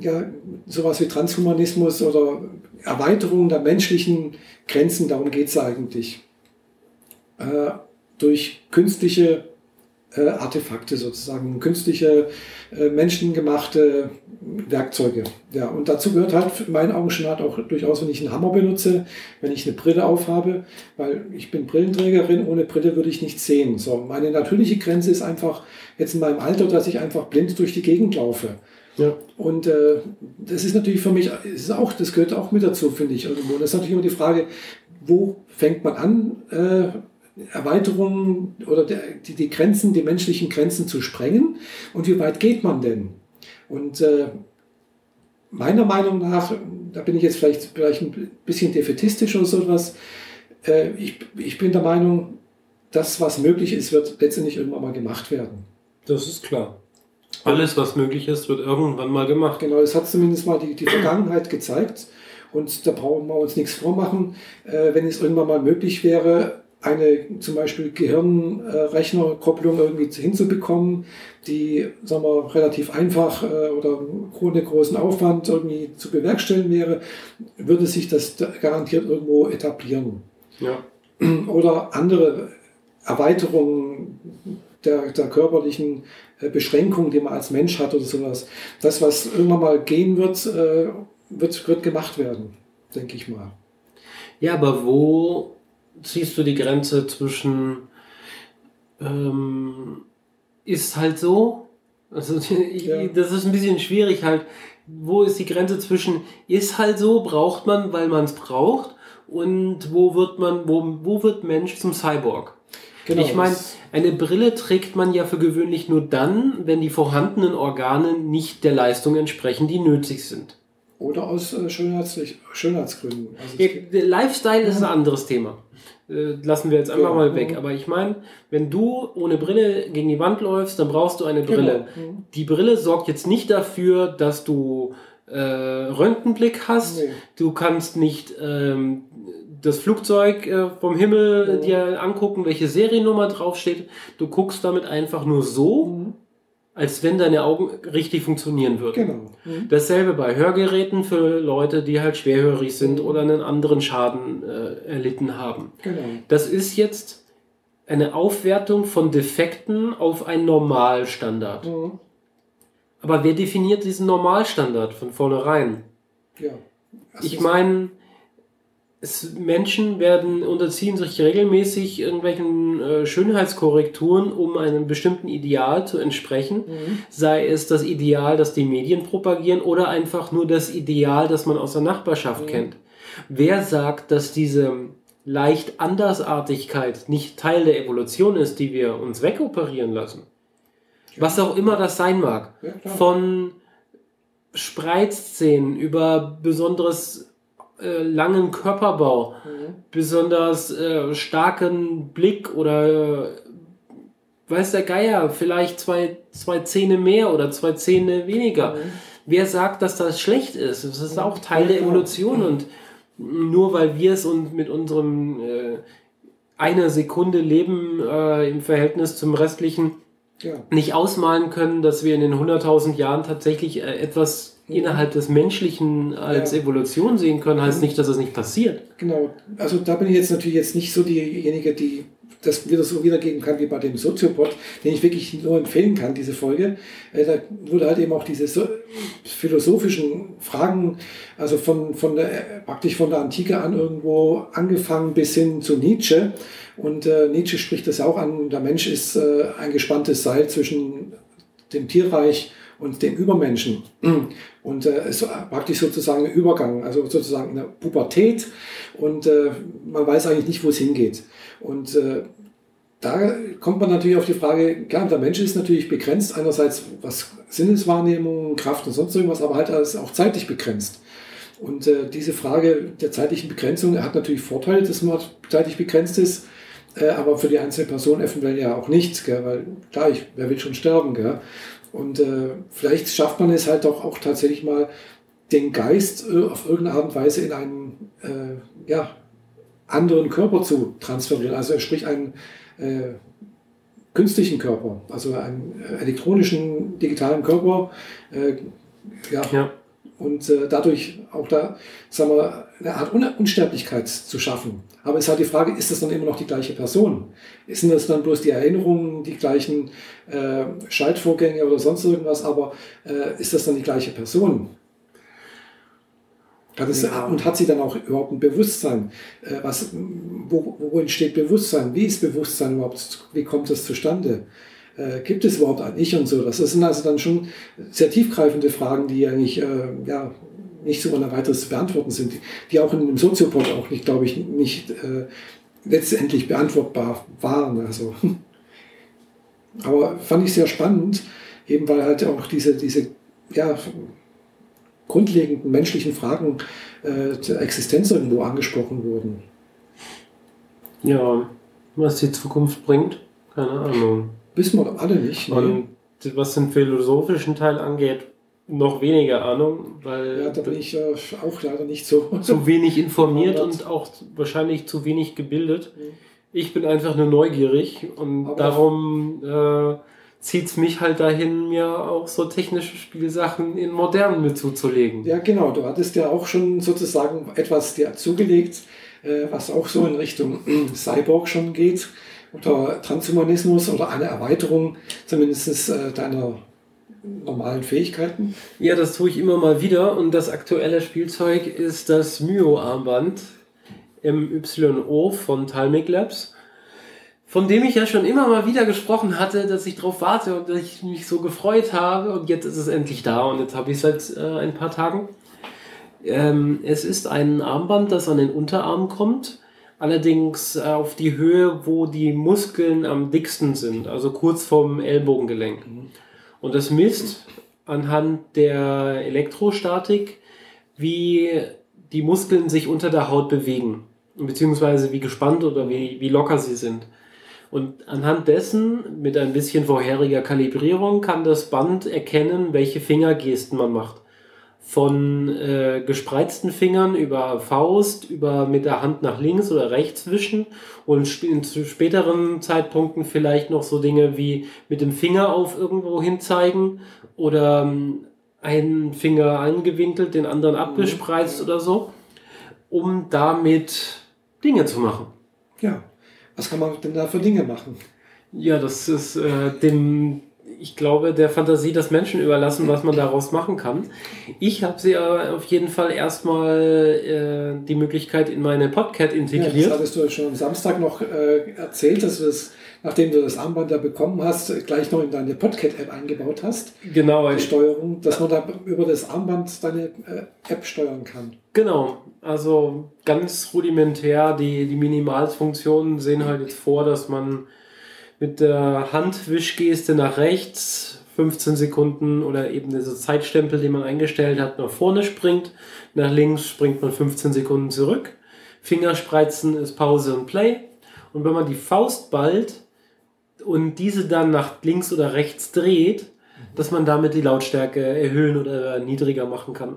ja, sowas wie Transhumanismus oder Erweiterung der menschlichen Grenzen, darum geht es eigentlich. Äh, durch künstliche äh, Artefakte sozusagen, künstliche, äh, menschengemachte Werkzeuge. Ja, und dazu gehört halt in meinen Augen schon halt auch durchaus, wenn ich einen Hammer benutze, wenn ich eine Brille aufhabe, weil ich bin Brillenträgerin, ohne Brille würde ich nichts sehen. So, meine natürliche Grenze ist einfach jetzt in meinem Alter, dass ich einfach blind durch die Gegend laufe. Ja. Und äh, das ist natürlich für mich, ist auch, das gehört auch mit dazu, finde ich irgendwo. Das ist natürlich immer die Frage, wo fängt man an, äh, Erweiterungen oder die, die Grenzen, die menschlichen Grenzen zu sprengen und wie weit geht man denn? Und äh, meiner Meinung nach, da bin ich jetzt vielleicht, vielleicht ein bisschen defetistisch oder sowas, äh, ich, ich bin der Meinung, das, was möglich ist, wird letztendlich irgendwann mal gemacht werden. Das ist klar. Alles, was möglich ist, wird irgendwann mal gemacht. Genau, das hat zumindest mal die, die Vergangenheit gezeigt. Und da brauchen wir uns nichts vormachen. Äh, wenn es irgendwann mal möglich wäre, eine zum Beispiel Gehirnrechnerkopplung irgendwie hinzubekommen, die sagen wir, relativ einfach äh, oder ohne großen Aufwand irgendwie zu bewerkstelligen wäre, würde sich das garantiert irgendwo etablieren. Ja. Oder andere Erweiterungen der, der körperlichen äh, Beschränkungen, die man als Mensch hat oder sowas. Das, was irgendwann mal gehen wird, äh, wird, wird gemacht werden, denke ich mal. Ja, aber wo ziehst du die Grenze zwischen ähm, ist halt so? Also (laughs) ich, ja. das ist ein bisschen schwierig halt. Wo ist die Grenze zwischen ist halt so, braucht man, weil man es braucht und wo wird man, wo, wo wird Mensch zum Cyborg? Genau, ich meine, eine Brille trägt man ja für gewöhnlich nur dann, wenn die vorhandenen Organe nicht der Leistung entsprechen, die nötig sind. Oder aus äh, Schönheitsgründen. Also ja, Lifestyle ist ein anderes Thema. Äh, lassen wir jetzt einfach ja, mal weg. Aber ich meine, wenn du ohne Brille gegen die Wand läufst, dann brauchst du eine genau. Brille. Genau. Die Brille sorgt jetzt nicht dafür, dass du äh, Röntgenblick hast. Nee. Du kannst nicht ähm, das Flugzeug äh, vom Himmel ja. dir angucken, welche Seriennummer draufsteht. Du guckst damit einfach nur so. Mhm als wenn deine Augen richtig funktionieren würden. Genau. Mhm. Dasselbe bei Hörgeräten für Leute, die halt schwerhörig sind mhm. oder einen anderen Schaden äh, erlitten haben. Genau. Das ist jetzt eine Aufwertung von Defekten auf einen Normalstandard. Mhm. Aber wer definiert diesen Normalstandard von vornherein? Ja. Ich meine, es, Menschen werden unterziehen sich regelmäßig irgendwelchen äh, Schönheitskorrekturen, um einem bestimmten Ideal zu entsprechen. Mhm. Sei es das Ideal, das die Medien propagieren, oder einfach nur das Ideal, das man aus der Nachbarschaft mhm. kennt. Wer sagt, dass diese leicht Andersartigkeit nicht Teil der Evolution ist, die wir uns wegoperieren lassen? Ja. Was auch immer das sein mag. Ja, Von Spreizszenen über besonderes äh, langen Körperbau, mhm. besonders äh, starken Blick oder äh, weiß der Geier, vielleicht zwei, zwei Zähne mehr oder zwei Zähne weniger. Mhm. Wer sagt, dass das schlecht ist? Das ist auch Teil der Evolution mhm. und nur weil wir es und mit unserem äh, einer Sekunde Leben äh, im Verhältnis zum restlichen ja. nicht ausmalen können, dass wir in den 100.000 Jahren tatsächlich äh, etwas innerhalb des Menschlichen als ja. Evolution sehen können, heißt nicht, dass es nicht passiert. Genau. Also da bin ich jetzt natürlich jetzt nicht so diejenige, die das wieder so wiedergeben kann wie bei dem Soziopod, den ich wirklich nur empfehlen kann, diese Folge. Äh, da wurde halt eben auch diese so philosophischen Fragen, also von, von der, praktisch von der Antike an irgendwo angefangen bis hin zu Nietzsche. Und äh, Nietzsche spricht das auch an, der Mensch ist äh, ein gespanntes Seil zwischen dem Tierreich und dem Übermenschen. (clears throat) Und äh, ist praktisch sozusagen ein Übergang, also sozusagen eine Pubertät und äh, man weiß eigentlich nicht, wo es hingeht. Und äh, da kommt man natürlich auf die Frage, klar, der Mensch ist natürlich begrenzt, einerseits was Sinneswahrnehmung, Kraft und sonst irgendwas, aber halt auch zeitlich begrenzt. Und äh, diese Frage der zeitlichen Begrenzung hat natürlich Vorteile, dass man zeitlich begrenzt ist, äh, aber für die einzelne Person eventuell ja auch nichts, gell? weil klar, ich, wer will schon sterben. Gell? Und äh, vielleicht schafft man es halt doch auch tatsächlich mal, den Geist äh, auf irgendeine Art und Weise in einen äh, ja, anderen Körper zu transferieren, also sprich einen äh, künstlichen Körper, also einen äh, elektronischen, digitalen Körper. ja. ja und äh, dadurch auch da, sagen wir, eine Art Un Unsterblichkeit zu schaffen. Aber es ist halt die Frage, ist das dann immer noch die gleiche Person? Sind das dann bloß die Erinnerungen, die gleichen äh, Schaltvorgänge oder sonst irgendwas, aber äh, ist das dann die gleiche Person? Hat es, ja. Und hat sie dann auch überhaupt ein Bewusstsein? Äh, was, wo, wo entsteht Bewusstsein? Wie ist Bewusstsein überhaupt? Wie kommt das zustande? äh, gibt es überhaupt ein Ich und so. Das sind also dann schon sehr tiefgreifende Fragen, die eigentlich äh, ja, nicht so ohne weiteres zu beantworten sind, die, auch in dem Soziopod auch nicht, glaube ich, nicht äh, letztendlich beantwortbar waren. Also. (laughs) Aber fand ich sehr spannend, eben weil halt auch diese, diese ja, grundlegenden menschlichen Fragen äh, zur Existenz irgendwo angesprochen wurden. Ja, was die Zukunft bringt, keine Ahnung. Wissen wir alle nicht. Ne? Und was den philosophischen Teil angeht, noch weniger Ahnung, weil. Ja, da bin ich äh, auch leider nicht so. (laughs) Zu wenig informiert und auch wahrscheinlich zu wenig gebildet. Ich bin einfach nur neugierig und Aber darum äh, zieht es mich halt dahin, mir auch so technische Spielsachen in modernen mit zuzulegen. Ja, genau. Du hattest ja auch schon sozusagen etwas dir zugelegt, äh, was auch so in Richtung (clears throat) Cyborg schon geht oder Transhumanismus oder eine Erweiterung zumindest äh, deiner normalen Fähigkeiten? Ja, das tue ich immer mal wieder und das aktuelle Spielzeug ist das Myo-Armband MYO von Talmic Labs, von dem ich ja schon immer mal wieder gesprochen hatte, dass ich darauf warte und dass ich mich so gefreut habe und jetzt ist es endlich da und jetzt habe ich es seit äh, ein paar Tagen. Ähm, es ist ein Armband, das an den Unterarm kommt allerdings äh, auf die Höhe, wo die Muskeln am dicksten sind, also kurz vorm Ellbogengelenk. Mhm. Und das misst anhand der Elektrostatik, wie die Muskeln sich unter der Haut bewegen, beziehungsweise wie gespannt oder wie, wie locker sie sind. Und anhand dessen, mit ein bisschen vorheriger Kalibrierung, kann das Band erkennen, welche Fingergesten man macht von äh, gespreizten Fingern über Faust, über mit der Hand nach links oder rechts wischen und in späteren Zeitpunkten vielleicht noch so Dinge wie mit dem Finger auf irgendwo hin zeigen oder ähm, einen Finger angewinkelt, den anderen abgespreizt oder so, um damit Dinge zu machen. Ja, was kann man denn da für Dinge machen? Ja, das ist äh, dem ich glaube, der Fantasie des Menschen überlassen, was man daraus machen kann. Ich habe sie aber auf jeden Fall erstmal äh, die Möglichkeit in meine Podcat integriert. Ja, das hattest du schon am Samstag noch äh, erzählt, dass du es, nachdem du das Armband da bekommen hast, gleich noch in deine Podcat-App eingebaut hast. Genau. Die Steuerung, dass man da über das Armband deine äh, App steuern kann. Genau. Also ganz rudimentär, die, die Minimalfunktionen sehen halt jetzt vor, dass man mit der Handwischgeste nach rechts 15 Sekunden oder eben dieser Zeitstempel, den man eingestellt hat, nach vorne springt. Nach links springt man 15 Sekunden zurück. Fingerspreizen ist Pause und Play. Und wenn man die Faust ballt und diese dann nach links oder rechts dreht, dass man damit die Lautstärke erhöhen oder niedriger machen kann.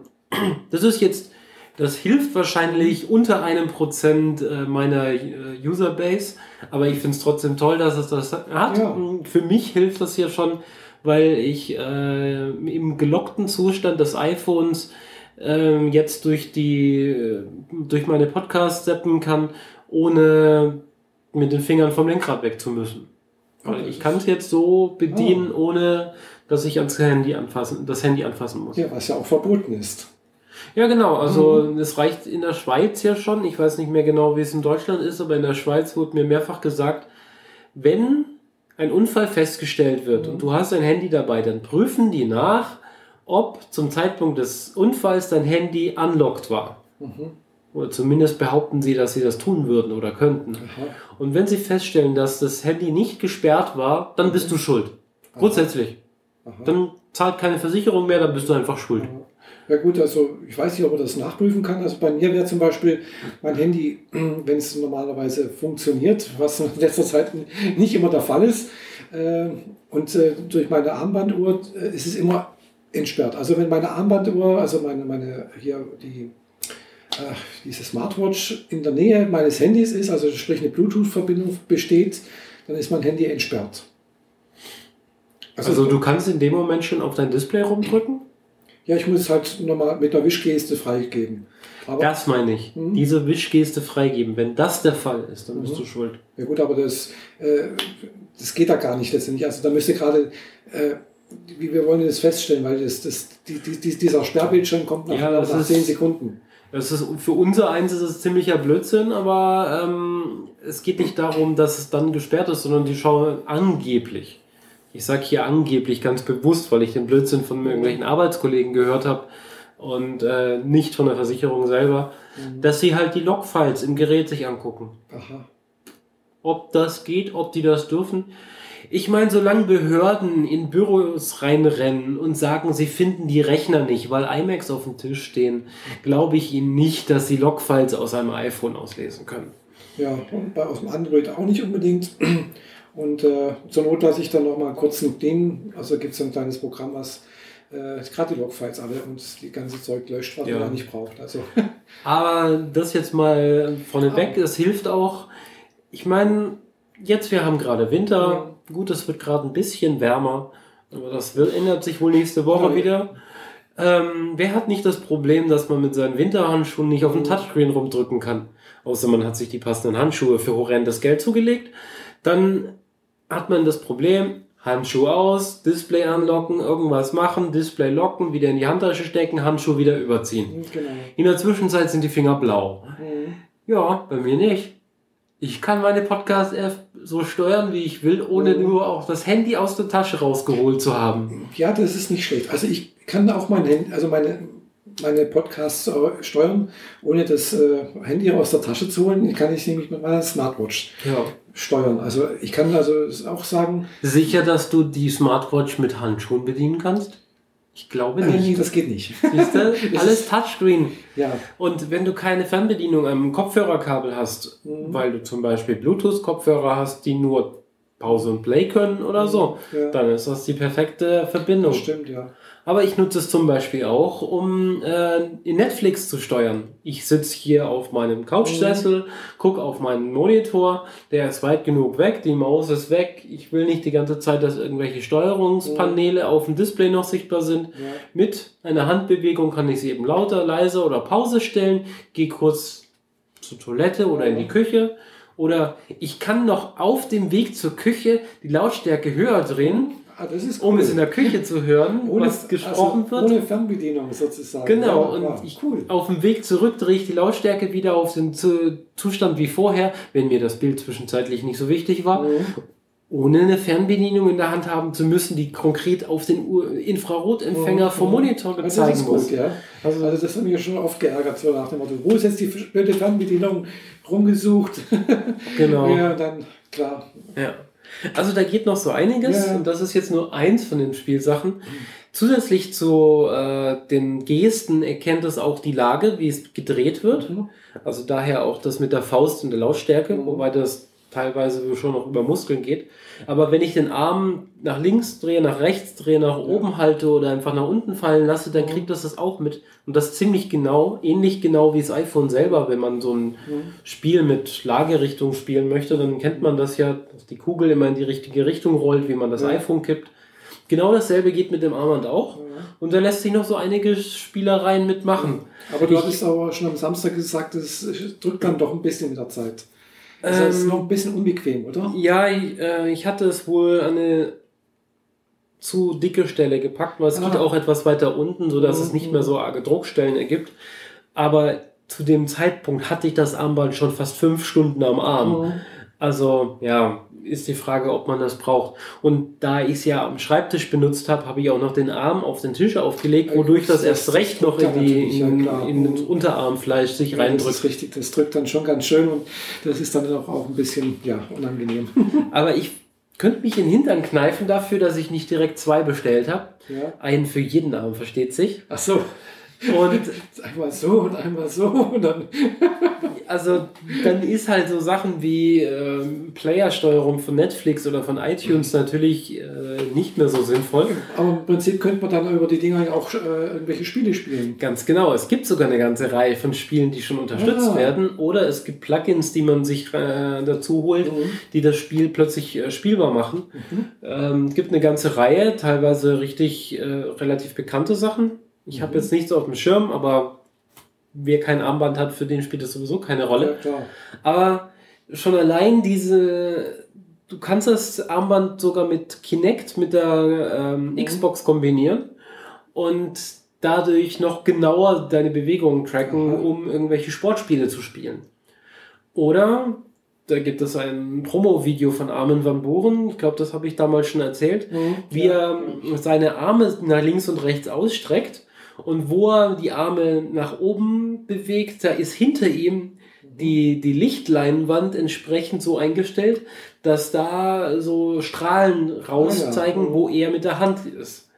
Das ist jetzt das hilft wahrscheinlich unter einem Prozent äh, meiner äh, Userbase, aber ich finde es trotzdem toll, dass es das hat. Ja. Für mich hilft das hier schon, weil ich äh, im gelockten Zustand des iPhones äh, jetzt durch die äh, durch meine Podcasts seppen kann, ohne mit den Fingern vom Lenkrad weg zu müssen. Weil ich kann es jetzt so bedienen, oh. ohne dass ich ans Handy anfassen, das Handy anfassen muss. Ja, was ja auch verboten ist. Ja, genau. Also mhm. es reicht in der Schweiz ja schon. Ich weiß nicht mehr genau, wie es in Deutschland ist, aber in der Schweiz wurde mir mehrfach gesagt, wenn ein Unfall festgestellt wird mhm. und du hast ein Handy dabei, dann prüfen die nach, ob zum Zeitpunkt des Unfalls dein Handy unlocked war. Mhm. Oder zumindest behaupten sie, dass sie das tun würden oder könnten. Aha. Und wenn sie feststellen, dass das Handy nicht gesperrt war, dann bist du schuld. Aha. Grundsätzlich. Aha. Dann zahlt keine Versicherung mehr, dann bist du einfach schuld. Ja gut, also ich weiß nicht, ob man das nachprüfen kann. Also bei mir wäre zum Beispiel mein Handy, (clears throat) wenn es normalerweise funktioniert, was in letzter Zeit nicht immer der Fall ist, äh, und äh, durch meine Armbanduhr äh, ist es immer entsperrt. Also wenn meine Armbanduhr, also meine, meine hier die diese Smartwatch in der Nähe meines Handys ist, also sprich eine Bluetooth-Verbindung besteht, dann ist mein Handy entsperrt. Also, also, du kannst in dem Moment schon auf dein Display rumdrücken? Ja, ich muss es halt nochmal mit einer Wischgeste freigeben. Aber, das meine ich. Mh. Diese Wischgeste freigeben. Wenn das der Fall ist, dann mhm. bist du schuld. Ja gut, aber das, äh, das geht da gar nicht letztendlich. Also da müsste gerade, äh, wie wir wollen das feststellen, weil das, das, die, die, dieser Sperrbildschirm kommt nach, ja, nach 10 Sekunden. Das ist, für unser eins ist es ziemlicher Blödsinn, aber ähm, es geht nicht darum, dass es dann gesperrt ist, sondern die schauen angeblich. Ich sage hier angeblich ganz bewusst, weil ich den Blödsinn von irgendwelchen Arbeitskollegen gehört habe und äh, nicht von der Versicherung selber, mhm. dass sie halt die Logfiles im Gerät sich angucken. Aha. Ob das geht, ob die das dürfen. Ich meine, solange Behörden in Büros reinrennen und sagen, sie finden die Rechner nicht, weil iMacs auf dem Tisch stehen, glaube ich ihnen nicht, dass sie Logfiles aus einem iPhone auslesen können. Ja, und bei, aus dem Android auch nicht unbedingt. Und äh, zur Not lasse ich dann noch mal kurz mit dem, also gibt es ein kleines Programm, was äh, gerade die Logfiles alle und die ganze Zeug löscht, was ja. man nicht braucht. Also. (laughs) Aber das jetzt mal vorneweg, es hilft auch. Ich meine, jetzt wir haben gerade Winter, Gut, es wird gerade ein bisschen wärmer, aber das wird, ändert sich wohl nächste Woche wieder. Ähm, wer hat nicht das Problem, dass man mit seinen Winterhandschuhen nicht auf dem Touchscreen rumdrücken kann? Außer man hat sich die passenden Handschuhe für horrendes Geld zugelegt. Dann hat man das Problem, Handschuh aus, Display anlocken, irgendwas machen, Display locken, wieder in die Handtasche stecken, Handschuh wieder überziehen. Genau. In der Zwischenzeit sind die Finger blau. Mhm. Ja, bei mir nicht. Ich kann meine Podcast-App so steuern, wie ich will, ohne mhm. nur auch das Handy aus der Tasche rausgeholt zu haben. Ja, das ist nicht schlecht. Also ich kann auch mein Handy, also meine, meine Podcasts steuern, ohne das äh, Handy aus der Tasche zu holen. Kann ich nämlich mit meiner Smartwatch ja. steuern. Also ich kann also auch sagen. Sicher, dass du die Smartwatch mit Handschuhen bedienen kannst? Ich glaube nicht. Nee, das geht nicht. Siehst du? (laughs) Alles Touchscreen. Ja. Und wenn du keine Fernbedienung am Kopfhörerkabel hast, mhm. weil du zum Beispiel Bluetooth-Kopfhörer hast, die nur Pause und Play können oder so, ja. dann ist das die perfekte Verbindung. Das stimmt, ja. Aber ich nutze es zum Beispiel auch, um äh, in Netflix zu steuern. Ich sitze hier auf meinem Couchsessel, mhm. gucke auf meinen Monitor, der ist weit genug weg, die Maus ist weg. Ich will nicht die ganze Zeit, dass irgendwelche Steuerungspaneele mhm. auf dem Display noch sichtbar sind. Ja. Mit einer Handbewegung kann ich sie eben lauter, leiser oder Pause stellen, gehe kurz zur Toilette oder in die Küche. Oder ich kann noch auf dem Weg zur Küche die Lautstärke höher drehen Ah, cool. um es in der Küche zu hören, (laughs) ohne, was gesprochen also wird. Ohne Fernbedienung sozusagen. Genau, ja, und ich, cool. auf dem Weg zurück drehe ich die Lautstärke wieder auf den Zustand wie vorher, wenn mir das Bild zwischenzeitlich nicht so wichtig war. Mhm. Ohne eine Fernbedienung in der Hand haben zu müssen, die konkret auf den Infrarotempfänger mhm. vom Monitor gezeigt also muss. Gut, ja. also, also das hat mich schon oft geärgert, so nach dem Motto, wo ist jetzt die blöde Fernbedienung rumgesucht? (laughs) Genau. ja, dann klar. Ja. Also da geht noch so einiges ja. und das ist jetzt nur eins von den Spielsachen. Zusätzlich zu äh, den Gesten erkennt es auch die Lage, wie es gedreht wird. Mhm. Also daher auch das mit der Faust und der Lautstärke, mhm. wobei das teilweise schon noch über Muskeln geht. Aber wenn ich den Arm nach links drehe, nach rechts drehe, nach oben halte oder einfach nach unten fallen lasse, dann kriegt das das auch mit. Und das ziemlich genau, ähnlich genau wie das iPhone selber. Wenn man so ein Spiel mit Lagerichtung spielen möchte, dann kennt man das ja, dass die Kugel immer in die richtige Richtung rollt, wie man das ja. iPhone kippt. Genau dasselbe geht mit dem Armband auch. Und da lässt sich noch so einige Spielereien mitmachen. Aber du ich, hattest aber schon am Samstag gesagt, es drückt dann doch ein bisschen mit der Zeit. Das ähm, ist noch ein bisschen unbequem, oder? Ja, ich, äh, ich hatte es wohl an eine zu dicke Stelle gepackt, weil es ah. geht auch etwas weiter unten, sodass mhm. es nicht mehr so arge Druckstellen ergibt. Aber zu dem Zeitpunkt hatte ich das Armband schon fast fünf Stunden am Arm. Mhm. Also ja, ist die Frage, ob man das braucht. Und da ich es ja am Schreibtisch benutzt habe, habe ich auch noch den Arm auf den Tisch aufgelegt, wodurch das, das erst recht noch in, die, in, ja, in das Unterarmfleisch sich ja, reindrückt. Das ist richtig, das drückt dann schon ganz schön und das ist dann auch, auch ein bisschen ja, unangenehm. (laughs) Aber ich könnte mich in den Hintern kneifen dafür, dass ich nicht direkt zwei bestellt habe. Ja. Einen für jeden Arm, versteht sich. Ach so. Und (laughs) einmal so und einmal so und dann. (laughs) also dann ist halt so Sachen wie ähm, Playersteuerung von Netflix oder von iTunes natürlich äh, nicht mehr so sinnvoll. Aber im Prinzip könnte man dann über die Dinger auch äh, irgendwelche Spiele spielen. Ganz genau. Es gibt sogar eine ganze Reihe von Spielen, die schon unterstützt ah. werden. Oder es gibt Plugins, die man sich äh, dazu holt, mhm. die das Spiel plötzlich äh, spielbar machen. Mhm. Ähm, gibt eine ganze Reihe, teilweise richtig äh, relativ bekannte Sachen ich habe jetzt nichts auf dem Schirm, aber wer kein Armband hat, für den spielt das sowieso keine Rolle. Ja, aber schon allein diese, du kannst das Armband sogar mit Kinect, mit der ähm, mhm. Xbox kombinieren und dadurch noch genauer deine Bewegungen tracken, Aha. um irgendwelche Sportspiele zu spielen. Oder da gibt es ein Promo-Video von Armin van Buren, ich glaube, das habe ich damals schon erzählt, mhm, wie er seine Arme nach links und rechts ausstreckt und wo er die Arme nach oben bewegt, da ist hinter ihm die, die Lichtleinwand entsprechend so eingestellt, dass da so Strahlen rauszeigen, ah, ja. wo er mit der Hand ist.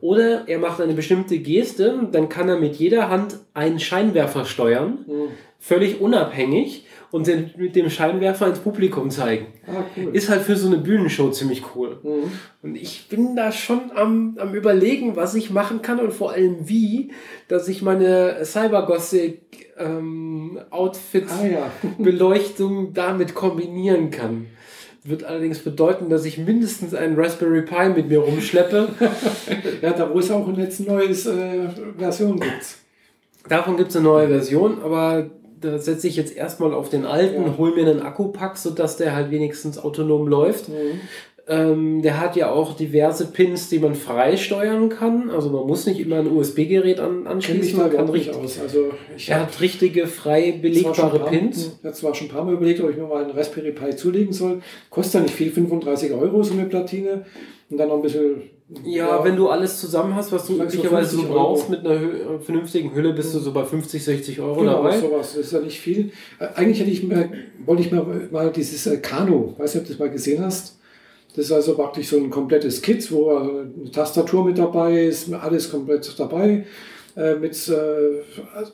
Oder er macht eine bestimmte Geste, dann kann er mit jeder Hand einen Scheinwerfer steuern, mhm. völlig unabhängig und den mit dem Scheinwerfer ins Publikum zeigen. Ah, cool. Ist halt für so eine Bühnenshow ziemlich cool. Mhm. Und ich bin da schon am, am überlegen, was ich machen kann und vor allem wie, dass ich meine Cybergothic ähm, Outfit ah, ja. (laughs) Beleuchtung damit kombinieren kann. Wird allerdings bedeuten, dass ich mindestens einen Raspberry Pi mit mir rumschleppe. (laughs) ja, da wo es auch eine neue äh, Version gibt. Davon gibt es eine neue Version, aber da setze ich jetzt erstmal auf den alten, ja. hol mir einen Akkupack, sodass der halt wenigstens autonom läuft. Mhm. Ähm, der hat ja auch diverse Pins, die man frei steuern kann. Also man muss nicht immer ein USB-Gerät an, anschließen. Man kann richtig, aus. Also er hat richtige frei belegbare paar, Pins. Ich habe zwar schon ein paar Mal überlegt, ob ich mir mal einen Raspberry Pi zulegen soll. Kostet ja nicht viel, 35 Euro so eine Platine. Und dann noch ein bisschen ja, ja, wenn du alles zusammen hast, was du üblicherweise so brauchst, mit einer Hü äh, vernünftigen Hülle bist du so bei 50, 60 Euro genau, dabei. sowas. Das ist ja nicht viel. Äh, eigentlich hätte ich mir, wollte ich mir mal dieses äh, Kano, weiß nicht, ob du das mal gesehen hast. Das ist also praktisch so ein komplettes Kit, wo eine Tastatur mit dabei ist, alles komplett dabei. Mit,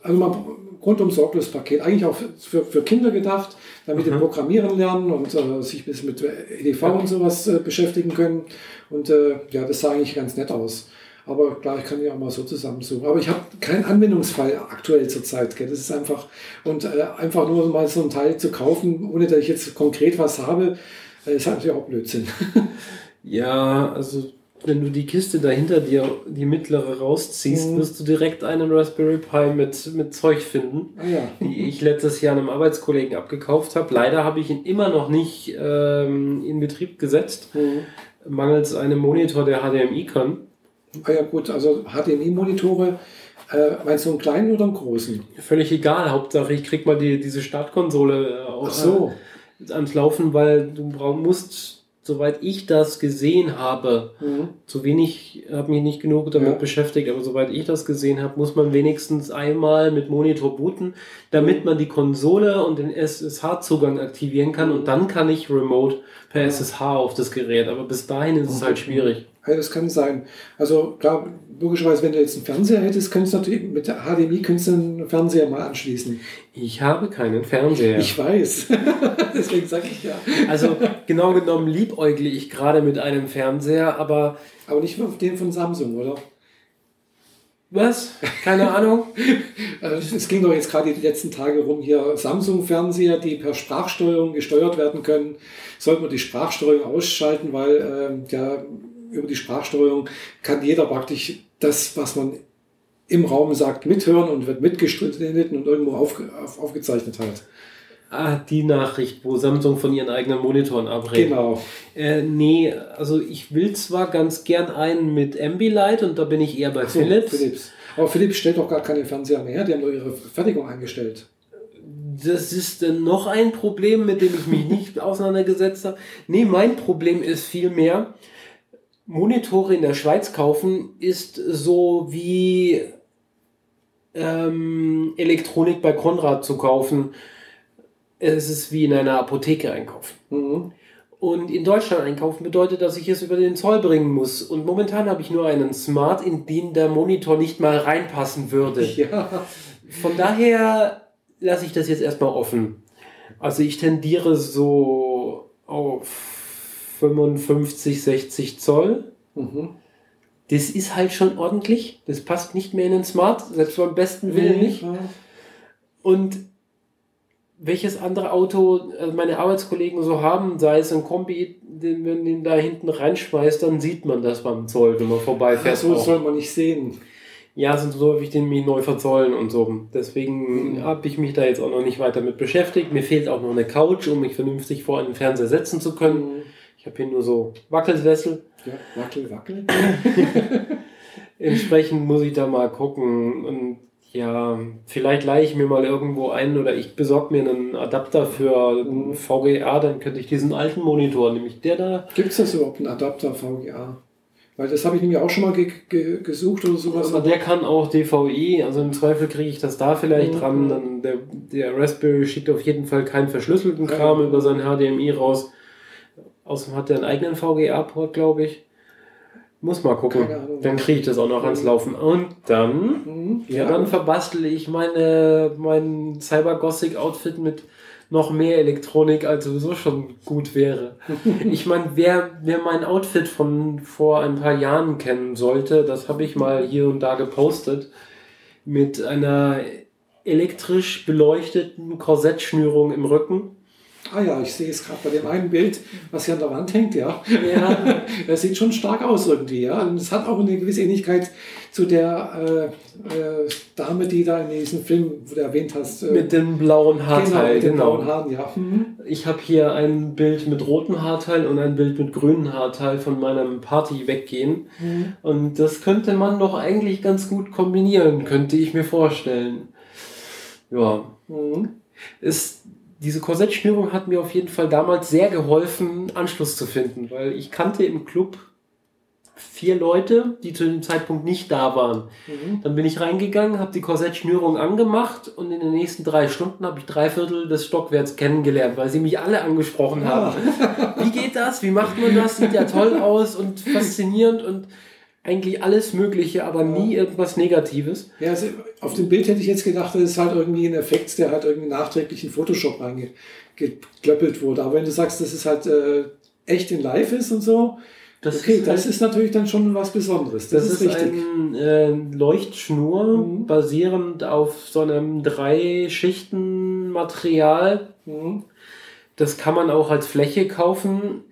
also mal rundum sorglos Paket. Eigentlich auch für, für Kinder gedacht, damit mhm. die programmieren lernen und äh, sich ein bisschen mit EDV und sowas äh, beschäftigen können. Und äh, ja, das sah eigentlich ganz nett aus. Aber klar, ich kann ja auch mal so zusammensuchen. Aber ich habe keinen Anwendungsfall aktuell zurzeit. Gell? Das ist einfach, und äh, einfach nur mal so ein Teil zu kaufen, ohne dass ich jetzt konkret was habe, äh, ist natürlich auch Blödsinn. (laughs) ja, also wenn du die Kiste dahinter dir, die mittlere rausziehst, mhm. wirst du direkt einen Raspberry Pi mit, mit Zeug finden, ah, ja. die ich letztes Jahr einem Arbeitskollegen abgekauft habe. Leider habe ich ihn immer noch nicht ähm, in Betrieb gesetzt. Mhm mangels einem Monitor, der HDMI kann. Ah ja gut, also HDMI-Monitore, äh, meinst du einen kleinen oder einen großen? Völlig egal, Hauptsache ich krieg mal die, diese Startkonsole äh, auch, so. ans Laufen, weil du musst soweit ich das gesehen habe, mhm. zu wenig, habe mich nicht genug damit ja. beschäftigt, aber soweit ich das gesehen habe, muss man wenigstens einmal mit Monitor booten, damit man die Konsole und den SSH-Zugang aktivieren kann mhm. und dann kann ich remote per. SSH auf das Gerät, aber bis dahin ist es halt schwierig. Ja, das kann sein. Also klar, logischerweise, wenn du jetzt einen Fernseher hättest, könntest du natürlich mit der HDMI könntest du einen Fernseher mal anschließen. Ich habe keinen Fernseher. Ich weiß. (laughs) Deswegen sage ich ja. Also genau genommen liebäugle ich gerade mit einem Fernseher, aber. Aber nicht auf den von Samsung, oder? Was? Keine Ahnung. (laughs) Also, es ging doch jetzt gerade die letzten Tage rum hier Samsung-Fernseher, die per Sprachsteuerung gesteuert werden können. Sollte man die Sprachsteuerung ausschalten, weil äh, ja über die Sprachsteuerung kann jeder praktisch das, was man im Raum sagt, mithören und wird mitgeschnitten und irgendwo auf, auf, aufgezeichnet halt. Ah, die Nachricht, wo Samsung von ihren eigenen Monitoren abrät. Genau. Äh, nee, also ich will zwar ganz gern einen mit Ambilight und da bin ich eher bei so, Philips. Philips. Aber Philips stellt doch gar keine Fernseher mehr, die haben doch ihre Fertigung eingestellt. das ist dann noch ein Problem, mit dem ich mich nicht (laughs) auseinandergesetzt habe. Nee, mein Problem ist vielmehr, Monitore in der Schweiz kaufen ist so wie ähm, Elektronik bei Konrad zu kaufen. Es ist wie in einer Apotheke einkaufen. Mhm. Und in Deutschland einkaufen bedeutet, dass ich es über den Zoll bringen muss. Und momentan habe ich nur einen Smart, in den der Monitor nicht mal reinpassen würde. Ja. Von daher lasse ich das jetzt erstmal offen. Also ich tendiere so auf 55, 60 Zoll. Mhm. Das ist halt schon ordentlich. Das passt nicht mehr in den Smart, selbst beim besten Willen nicht. Und welches andere Auto also meine Arbeitskollegen so haben, sei es ein Kombi, den man den da hinten reinschmeißt, dann sieht man das beim Zoll, wenn man vorbeifährt. So soll man nicht sehen. Ja, sonst so ich den mich neu verzollen und so. Deswegen mhm. habe ich mich da jetzt auch noch nicht weiter mit beschäftigt. Mir fehlt auch noch eine Couch, um mich vernünftig vor einen Fernseher setzen zu können. Mhm. Ich habe hier nur so Wackelsessel. Ja, wackel, wackel. (laughs) Entsprechend muss ich da mal gucken. Und ja, vielleicht leihe ich mir mal irgendwo ein oder ich besorge mir einen Adapter für mhm. VGA, dann könnte ich diesen alten Monitor, nämlich der da. Gibt es das überhaupt, einen Adapter VGA? Weil das habe ich nämlich auch schon mal ge ge gesucht oder sowas. Aber der kann auch DVI, also im Zweifel kriege ich das da vielleicht mhm. dran. Dann der, der Raspberry schickt auf jeden Fall keinen verschlüsselten Kram ja. über sein HDMI raus. Außerdem hat er einen eigenen VGA-Port, glaube ich. Muss mal gucken. Dann kriege ich das auch noch ans Laufen. Und dann, mhm. ja, dann verbastel ich meine, mein Cyber-Gothic-Outfit mit noch mehr Elektronik, als sowieso schon gut wäre. (laughs) ich meine, wer, wer mein Outfit von vor ein paar Jahren kennen sollte, das habe ich mal hier und da gepostet, mit einer elektrisch beleuchteten Korsettschnürung im Rücken Ah ja, ich sehe es gerade bei dem einen Bild, was hier an der Wand hängt, ja. Ja. das (laughs) sieht schon stark aus irgendwie, ja. Und es hat auch eine gewisse Ähnlichkeit zu der äh, äh, Dame, die da in diesem Film, wo du erwähnt hast. Äh, mit dem blauen Haarteil, genau. Mit dem genau. blauen Haaren, ja. Mhm. Ich habe hier ein Bild mit rotem Haarteil und ein Bild mit grünem Haarteil von meinem Party weggehen. Mhm. Und das könnte man doch eigentlich ganz gut kombinieren, könnte ich mir vorstellen. Ja. Mhm. Ist diese Korsettschnürung hat mir auf jeden Fall damals sehr geholfen, Anschluss zu finden, weil ich kannte im Club vier Leute, die zu dem Zeitpunkt nicht da waren. Mhm. Dann bin ich reingegangen, habe die Korsettschnürung angemacht und in den nächsten drei Stunden habe ich drei Viertel des Stockwerts kennengelernt, weil sie mich alle angesprochen haben. Wie geht das? Wie macht man das? Sieht ja toll aus und faszinierend und eigentlich alles Mögliche, aber nie irgendwas Negatives. Ja, also auf dem Bild hätte ich jetzt gedacht, das ist halt irgendwie ein Effekt, der halt irgendwie nachträglich in Photoshop reingeklöppelt wurde. Aber wenn du sagst, dass es halt äh, echt in Live ist und so, das okay, ist das halt, ist natürlich dann schon was Besonderes. Das, das ist, ist ein äh, Leuchtschnur mhm. basierend auf so einem drei Schichten Material. Mhm. Das kann man auch als Fläche kaufen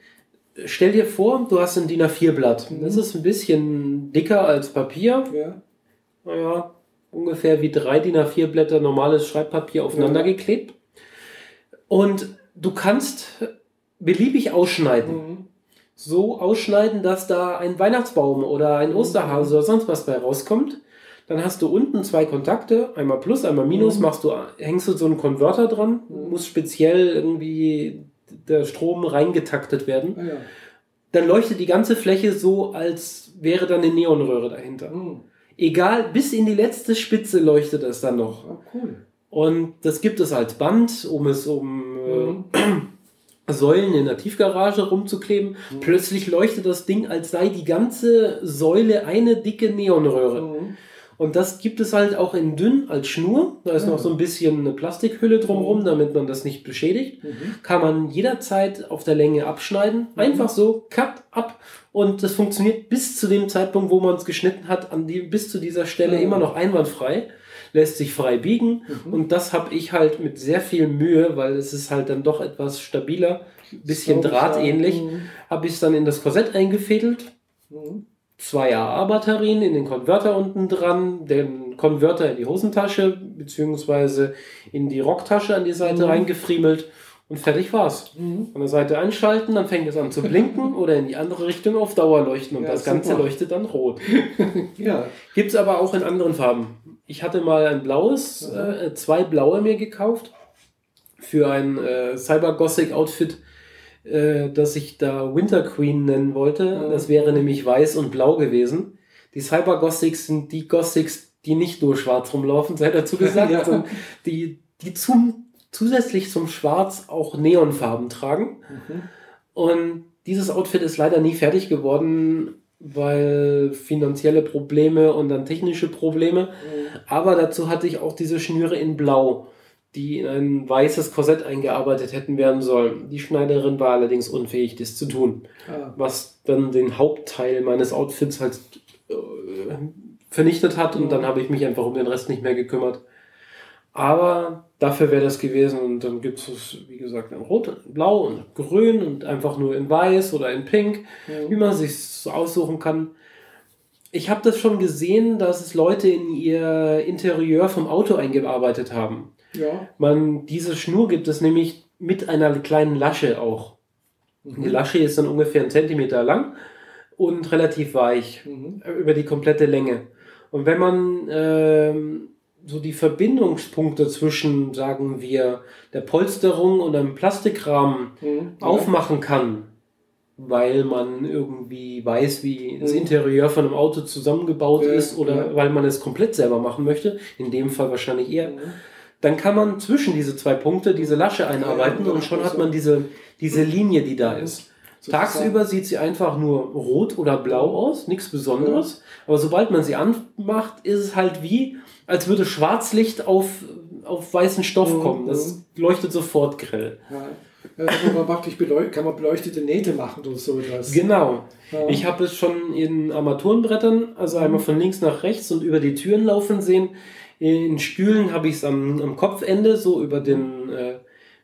stell dir vor, du hast ein DIN A4-Blatt. Mhm. Das ist ein bisschen dicker als Papier. Ja. Naja, ungefähr wie drei DIN A4-Blätter normales Schreibpapier aufeinander ja. geklebt. Und du kannst beliebig ausschneiden. Mhm. So ausschneiden, dass da ein Weihnachtsbaum oder ein mhm. Osterhase oder sonst was bei rauskommt. Dann hast du unten zwei Kontakte, einmal Plus, einmal Minus, mhm. machst du, hängst du so einen Konverter dran, mhm. muss speziell irgendwie der Strom reingetaktet werden. Ah, ja. Dann leuchtet die ganze Fläche so, als wäre da eine Neonröhre dahinter. Mhm. Egal, bis in die letzte Spitze leuchtet es dann noch. Oh, cool. Und das gibt es als Band, um es um mhm. äh, (clears throat) Säulen in der Tiefgarage rumzukleben. Mhm. Plötzlich leuchtet das Ding, als sei die ganze Säule eine dicke Neonröhre. Mhm. Und das gibt es halt auch in dünn als Schnur. Da ist ja. noch so ein bisschen eine Plastikhülle drumherum, mhm. damit man das nicht beschädigt. Mhm. Kann man jederzeit auf der Länge abschneiden. Mhm. Einfach so, cut, ab. Und das funktioniert bis zu dem Zeitpunkt, wo man es geschnitten hat, an die, bis zu dieser Stelle ja. immer noch einwandfrei. Lässt sich frei biegen. Mhm. Und das habe ich halt mit sehr viel Mühe, weil es ist halt dann doch etwas stabiler, bisschen drahtähnlich, mhm. habe ich es dann in das Korsett eingefädelt. Mhm zwei AA-Batterien in den Konverter unten dran, den Konverter in die Hosentasche beziehungsweise in die Rocktasche an die Seite mhm. reingefriemelt und fertig war's. Mhm. An der Seite einschalten, dann fängt es an zu blinken (laughs) oder in die andere Richtung auf Dauer leuchten und ja, das Ganze super. leuchtet dann rot. (laughs) ja. Gibt's aber auch in anderen Farben. Ich hatte mal ein blaues, äh, zwei blaue mir gekauft. für ein äh, Cyber-Gothic-Outfit, äh, das ich da Winter Queen nennen wollte. Ja. Das wäre nämlich weiß und blau gewesen. Die Cyber-Gothics sind die Gothics, die nicht nur schwarz rumlaufen, sei dazu gesagt, (laughs) ja. sondern die, die zum, zusätzlich zum Schwarz auch Neonfarben tragen. Mhm. Und dieses Outfit ist leider nie fertig geworden, weil finanzielle Probleme und dann technische Probleme. Mhm. Aber dazu hatte ich auch diese Schnüre in Blau, die in ein weißes Korsett eingearbeitet hätten werden sollen. Die Schneiderin war allerdings unfähig, das zu tun. Ah. Was dann den Hauptteil meines Outfits halt äh, vernichtet hat und dann habe ich mich einfach um den Rest nicht mehr gekümmert. Aber dafür wäre das gewesen und dann gibt es, wie gesagt, in Rot, in Blau und Grün und einfach nur in Weiß oder in Pink, ja. wie man sich so aussuchen kann. Ich habe das schon gesehen, dass es Leute in ihr Interieur vom Auto eingearbeitet haben. Ja. Man, diese Schnur gibt es nämlich mit einer kleinen Lasche auch. Mhm. Die Lasche ist dann ungefähr einen Zentimeter lang und relativ weich mhm. über die komplette Länge. Und wenn man ähm, so die Verbindungspunkte zwischen, sagen wir, der Polsterung und einem Plastikrahmen mhm. aufmachen kann, weil man irgendwie weiß, wie das mhm. Interieur von einem Auto zusammengebaut ja, ist oder ja. weil man es komplett selber machen möchte, in dem Fall wahrscheinlich eher, mhm. Dann kann man zwischen diese zwei Punkte diese Lasche einarbeiten und schon hat man diese, diese Linie, die da ist. Tagsüber sieht sie einfach nur rot oder blau aus, nichts Besonderes. Aber sobald man sie anmacht, ist es halt wie, als würde Schwarzlicht auf, auf weißen Stoff kommen. Das leuchtet sofort grell. Ja. Man praktisch kann man beleuchtete Nähte machen oder so etwas. Genau. Ja. Ich habe es schon in Armaturenbrettern, also einmal von links nach rechts und über die Türen laufen sehen. In Stühlen habe ich es am, am Kopfende, so über den äh,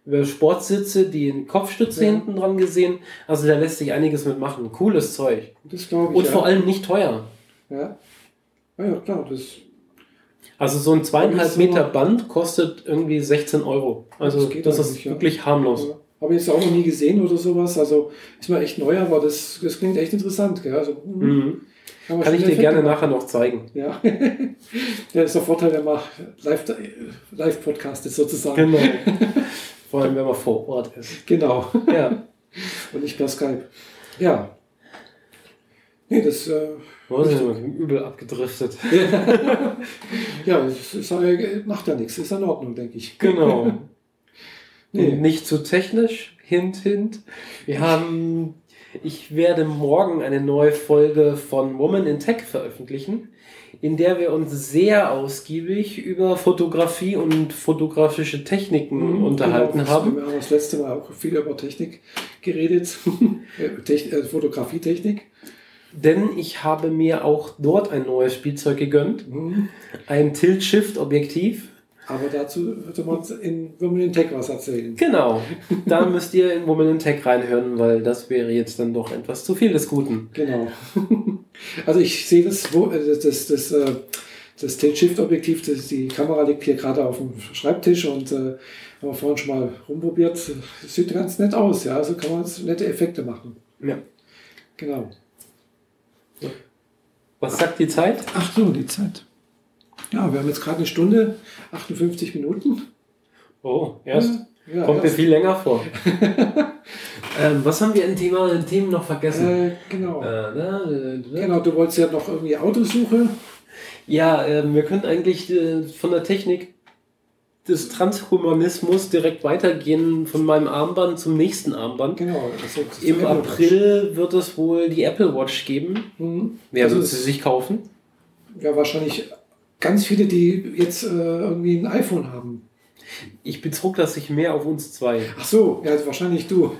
über Sportsitze, die in Kopfstütze ja. hinten dran gesehen. Also da lässt sich einiges mitmachen. Cooles Zeug. Das glaube ich. Und ja. vor allem nicht teuer. Ja. Ja, ja klar. Das also so ein zweieinhalb Meter Band kostet irgendwie 16 Euro. Also das, das ist wirklich ja. harmlos. Habe ich jetzt auch noch nie gesehen oder sowas. Also ist mal echt neu, aber das, das klingt echt interessant. Gell? Also, hm. mhm. Kann, kann ich dir gerne machen. nachher noch zeigen. Ja. (laughs) ja, ist der Vorteil, wenn man live, live podcastet sozusagen. Genau. (laughs) Vor allem, wenn man vor Ort ist. Genau. Ja. (laughs) Und nicht per Skype. Ja. Nee, das. Äh, Wo ist übel abgedriftet? ja, das ist, macht ja nichts. Ist in Ordnung, denke ich. Genau. nee. nicht zu technisch. Hint, hint. Wir haben. Ich werde morgen eine neue Folge von Woman in Tech veröffentlichen in der wir uns sehr ausgiebig über Fotografie und fotografische Techniken mhm, unterhalten genau, haben. Wir haben das letzte Mal auch viel über Technik geredet, (laughs) äh, Fotografietechnik. Denn ich habe mir auch dort ein neues Spielzeug gegönnt. Mhm. Ein Tilt-Shift-Objektiv aber dazu würde man in Women in Tech was erzählen. Genau. Da müsst ihr in Women in Tech reinhören, weil das wäre jetzt dann doch etwas zu viel des Guten. Genau. Also ich sehe das, äh, das, das, das, äh, das Tilt-Shift-Objektiv, die Kamera liegt hier gerade auf dem Schreibtisch und äh, haben wir vorhin schon mal rumprobiert. Das sieht ganz nett aus, ja. Also kann man nette Effekte machen. Ja. Genau. Was sagt die Zeit? Ach so, die Zeit. Ja, wir haben jetzt gerade eine Stunde, 58 Minuten. Oh, erst? Ja, Kommt erst. mir viel länger vor. (laughs) ähm, was haben wir in Thema, in Themen noch vergessen? Äh, genau. Äh, da, äh, genau, du wolltest ja noch irgendwie Autosuche. Ja, ähm, wir können eigentlich äh, von der Technik des Transhumanismus direkt weitergehen von meinem Armband zum nächsten Armband. Genau. Im April wird es wohl die Apple Watch geben. Mhm. Wer also wird sie sich kaufen? Ja, wahrscheinlich ganz viele, die jetzt äh, irgendwie ein iPhone haben. Ich bezog das sich mehr auf uns zwei. Ach so, ja, wahrscheinlich du.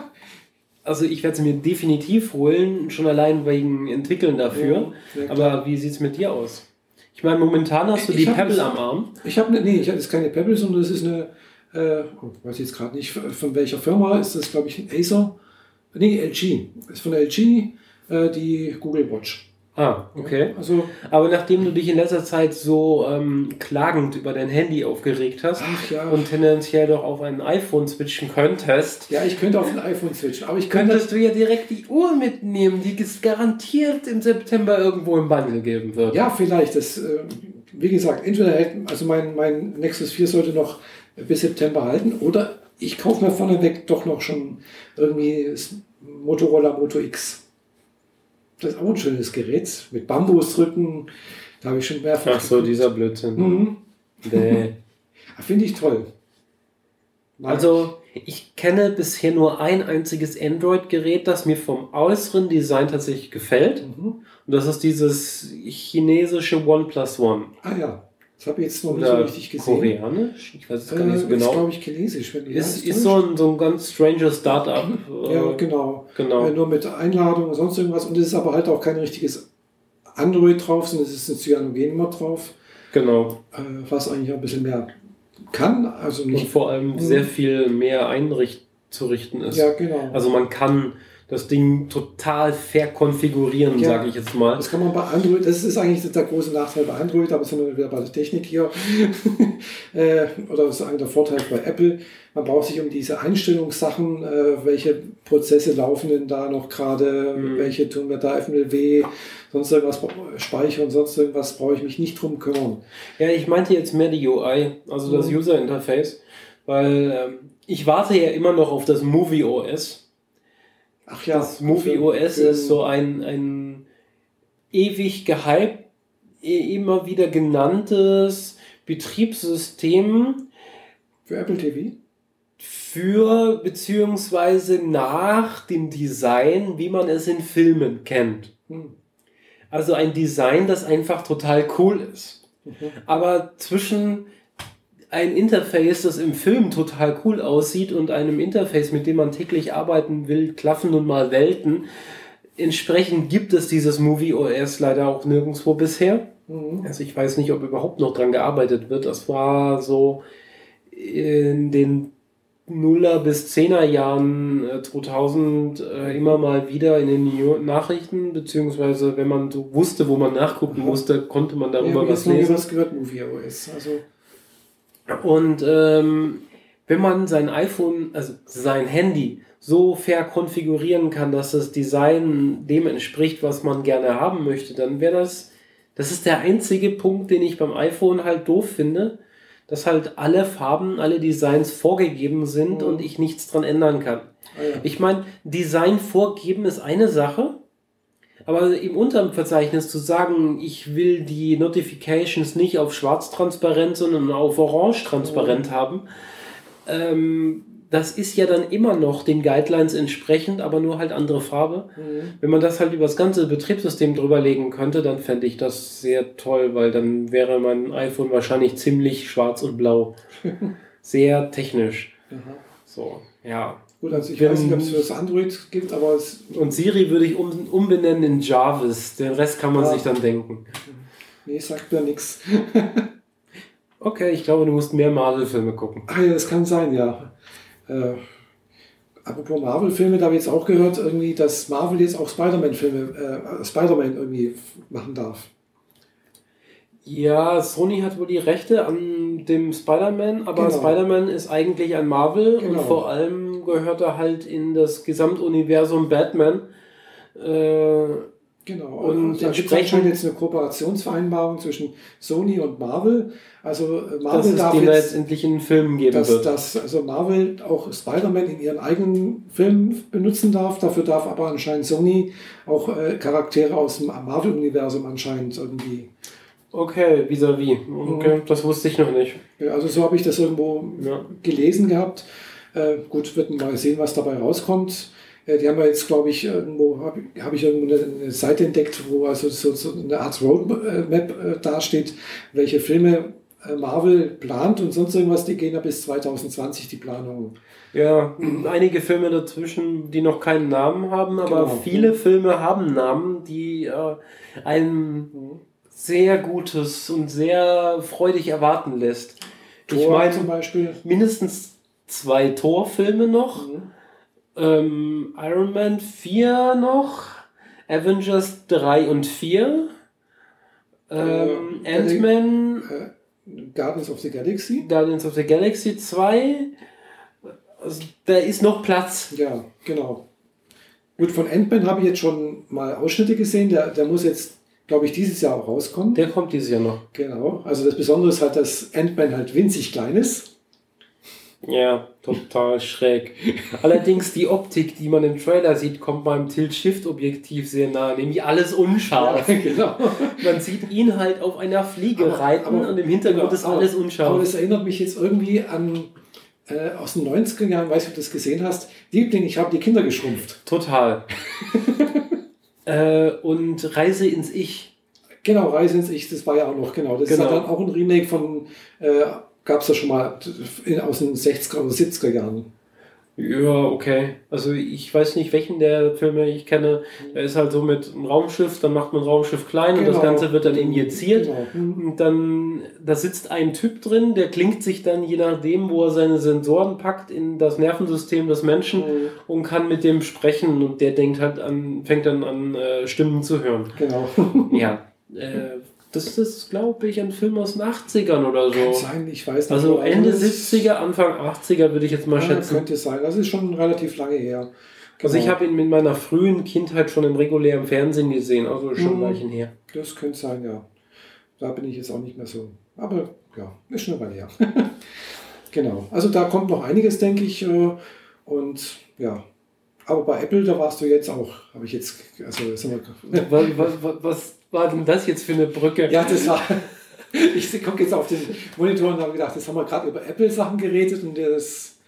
(laughs) also ich werde sie mir definitiv holen, schon allein wegen Entwickeln dafür. Ja, Aber wie sieht es mit dir aus? Ich meine, momentan hast du ich die Pebble das, am Arm. Ich habe ne, nee, ich habe jetzt keine Pebble, sondern das ist eine, äh, oh, weiß ich jetzt gerade nicht, von welcher Firma ist das, glaube ich, ein Acer. Nee, LG. Das ist von LG äh, die Google Watch. Ah, okay. Also, Aber nachdem du dich in letzter Zeit so ähm, klagend über dein Handy aufgeregt hast ja. und tendenziell doch auf ein iPhone switchen könntest. Ja, ich könnte auf ein iPhone switchen, aber ich könnte. Könntest du ja direkt die Uhr mitnehmen, die es garantiert im September irgendwo im Bundle geben wird. Ja, vielleicht. Das, äh, wie gesagt, entweder also mein, mein Nexus 4 sollte noch bis September halten oder ich kaufe mir vorneweg doch noch schon irgendwie das Motorola Moto X. Das ist auch ein schönes Gerät mit Bambusrücken. Da habe ich schon mehrfach. Ach so, geguckt. dieser Blödsinn. Mhm. Nee. Finde ich toll. Nein. Also, ich kenne bisher nur ein einziges Android-Gerät, das mir vom äußeren Design tatsächlich gefällt. Mhm. Und das ist dieses chinesische OnePlus One. Ah ja. Das habe ich jetzt noch nicht so richtig gesehen. Koreanisch? Ich weiß es gar nicht so äh, genau. Ist, glaube ich, chinesisch. Wenn ist ist so, ein, so ein ganz stranger Startup. ja, genau. genau. Äh, nur mit Einladung und sonst irgendwas. Und es ist aber halt auch kein richtiges Android drauf, sondern es ist ein Cyanogen drauf. Genau. Äh, was eigentlich ein bisschen mehr kann. Also nicht, und vor allem sehr viel mehr einzurichten ist. Ja, genau. Also man kann das Ding total verkonfigurieren, ja, sage ich jetzt mal. Das kann man bei Android, das ist eigentlich der große Nachteil bei Android, aber sind wir wieder bei der Technik hier. (laughs) äh, oder das ist eigentlich der Vorteil bei Apple. Man braucht sich um diese Einstellungssachen, äh, welche Prozesse laufen denn da noch gerade, mhm. welche tun wir da FMLW, sonst irgendwas speichern, sonst irgendwas brauche ich mich nicht drum kümmern. Ja, ich meinte jetzt mehr die UI, also das mhm. User Interface, weil ähm, ich warte ja immer noch auf das Movie OS Ach ja. Das Movie OS ist so ein, ein ewig gehypt, immer wieder genanntes Betriebssystem. Für Apple TV? Für beziehungsweise nach dem Design, wie man es in Filmen kennt. Hm. Also ein Design, das einfach total cool ist. Mhm. Aber zwischen ein Interface, das im Film total cool aussieht und einem Interface, mit dem man täglich arbeiten will, klaffen nun mal Welten. Entsprechend gibt es dieses Movie OS leider auch nirgendwo bisher. Mhm. Also ich weiß nicht, ob überhaupt noch dran gearbeitet wird. Das war so in den Nuller bis Zehner Jahren 2000 äh, immer mal wieder in den Nachrichten, beziehungsweise wenn man so wusste, wo man nachgucken musste, konnte man darüber ja, was lesen. was gehört Movie OS. Also und ähm, wenn man sein iPhone, also sein Handy so verkonfigurieren kann, dass das Design dem entspricht, was man gerne haben möchte, dann wäre das, das ist der einzige Punkt, den ich beim iPhone halt doof finde, dass halt alle Farben, alle Designs vorgegeben sind mhm. und ich nichts dran ändern kann. Ah, ja. Ich meine, Design vorgeben ist eine Sache, aber im Unterverzeichnis zu sagen, ich will die Notifications nicht auf schwarz transparent, sondern auf orange transparent oh. haben, ähm, das ist ja dann immer noch den Guidelines entsprechend, aber nur halt andere Farbe. Mhm. Wenn man das halt über das ganze Betriebssystem drüber legen könnte, dann fände ich das sehr toll, weil dann wäre mein iPhone wahrscheinlich ziemlich schwarz und blau. (laughs) sehr technisch. Mhm. So, ja. Gut, also ich Wenn, weiß nicht, ob es für das Android gibt, aber es. Und Siri würde ich um, umbenennen in Jarvis. Den Rest kann man ja. sich dann denken. Nee, sagt mir nichts. (laughs) Okay, ich glaube, du musst mehr Marvel-Filme gucken. Ah ja, das kann sein, ja. Äh, apropos Marvel-Filme, da habe ich jetzt auch gehört, irgendwie, dass Marvel jetzt auch Spider-Man-Filme, äh, Spider-Man irgendwie machen darf. Ja, Sony hat wohl die Rechte an dem Spider-Man, aber genau. Spider-Man ist eigentlich ein Marvel genau. und vor allem gehört er halt in das Gesamtuniversum Batman. Äh, genau, und da gibt es jetzt eine Kooperationsvereinbarung zwischen Sony und Marvel. Also äh, Marvel darf es jetzt, endlich einen Film geben dass, wird. Dass also Marvel auch Spider-Man in ihren eigenen Filmen benutzen darf. Dafür darf aber anscheinend Sony auch äh, Charaktere aus dem Marvel-Universum anscheinend irgendwie Okay, vis-à-vis. Okay, mhm. das wusste ich noch nicht. Ja, also so habe ich das irgendwo ja. gelesen gehabt. Äh, gut, wird mal sehen, was dabei rauskommt. Äh, die haben ja jetzt, glaube ich, irgendwo, habe hab ich irgendwo eine, Seite entdeckt, wo also so, so eine Art Roadmap äh, dasteht, welche Filme Marvel plant und sonst irgendwas, die gehen ja bis 2020 die Planung. Ja, einige Filme dazwischen, die noch keinen Namen haben, aber genau. viele Filme haben Namen, die äh, einen sehr Gutes und sehr freudig erwarten lässt. Tor ich meine zum Beispiel. Mindestens zwei Torfilme noch. Mhm. Ähm, Iron Man 4 noch. Avengers 3 und 4. Ähm, äh, Ant-Man. Äh, Guardians of the Galaxy. Guardians of the Galaxy 2. Also, da ist noch Platz. Ja, genau. Gut, von Ant-Man habe ich jetzt schon mal Ausschnitte gesehen. Der, der muss jetzt glaube ich, dieses Jahr auch rauskommen. Der kommt dieses Jahr noch. Genau. Also das Besondere ist halt, dass Ant-Man halt winzig klein ist. Ja, total schräg. Allerdings die Optik, die man im Trailer sieht, kommt beim Tilt-Shift-Objektiv sehr nah, nämlich alles unscharf. Ja, (laughs) genau. Man sieht ihn halt auf einer Fliege aber, reiten aber, und im Hintergrund genau, ist alles unscharf. Aber das erinnert mich jetzt irgendwie an äh, aus den 90er Jahren, weiß ich, ob du das gesehen hast. Liebling, ich habe die Kinder geschrumpft. Total. (laughs) äh, und Reise ins Ich. Genau, Reise ins Ich, das war ja auch noch, genau. Das genau. ist ja dann auch ein Remake von äh, gab es ja schon mal aus den 60er oder 70er Jahren. Ja, okay. Also ich weiß nicht, welchen der Filme ich kenne. Er ist halt so mit einem Raumschiff, dann macht man ein Raumschiff klein genau. und das genau. Ganze wird dann injiziert. Genau. Mhm. Und dann, da sitzt ein Typ drin, der klingt sich dann, je nachdem, wo er seine Sensoren packt, in das Nervensystem des Menschen mhm. und kann mit dem sprechen und der denkt halt an, fängt dann an, äh, Stimmen zu hören. Genau. ja. (laughs) Äh, das ist, glaube ich, ein Film aus den 80ern oder so. Kann sein, ich weiß nicht. Also Ende 70er, Anfang 80er würde ich jetzt mal ja, schätzen. Könnte sein. Das ist schon relativ lange her. Genau. Also ich genau. habe ihn mit meiner frühen Kindheit schon im regulären Fernsehen gesehen, also schon mhm. Weichen her. Das könnte sein, ja. Da bin ich jetzt auch nicht mehr so. Aber ja, ist schon eine Weile her. (laughs) genau. Also da kommt noch einiges, denke ich. Äh, und ja, aber bei Apple, da warst du jetzt auch, habe ich jetzt, also (laughs) was, was, was, war denn das jetzt für eine Brücke? Ja, das war. (laughs) Ich gucke jetzt auf den Monitor und habe gedacht, das haben wir gerade über Apple-Sachen geredet und das.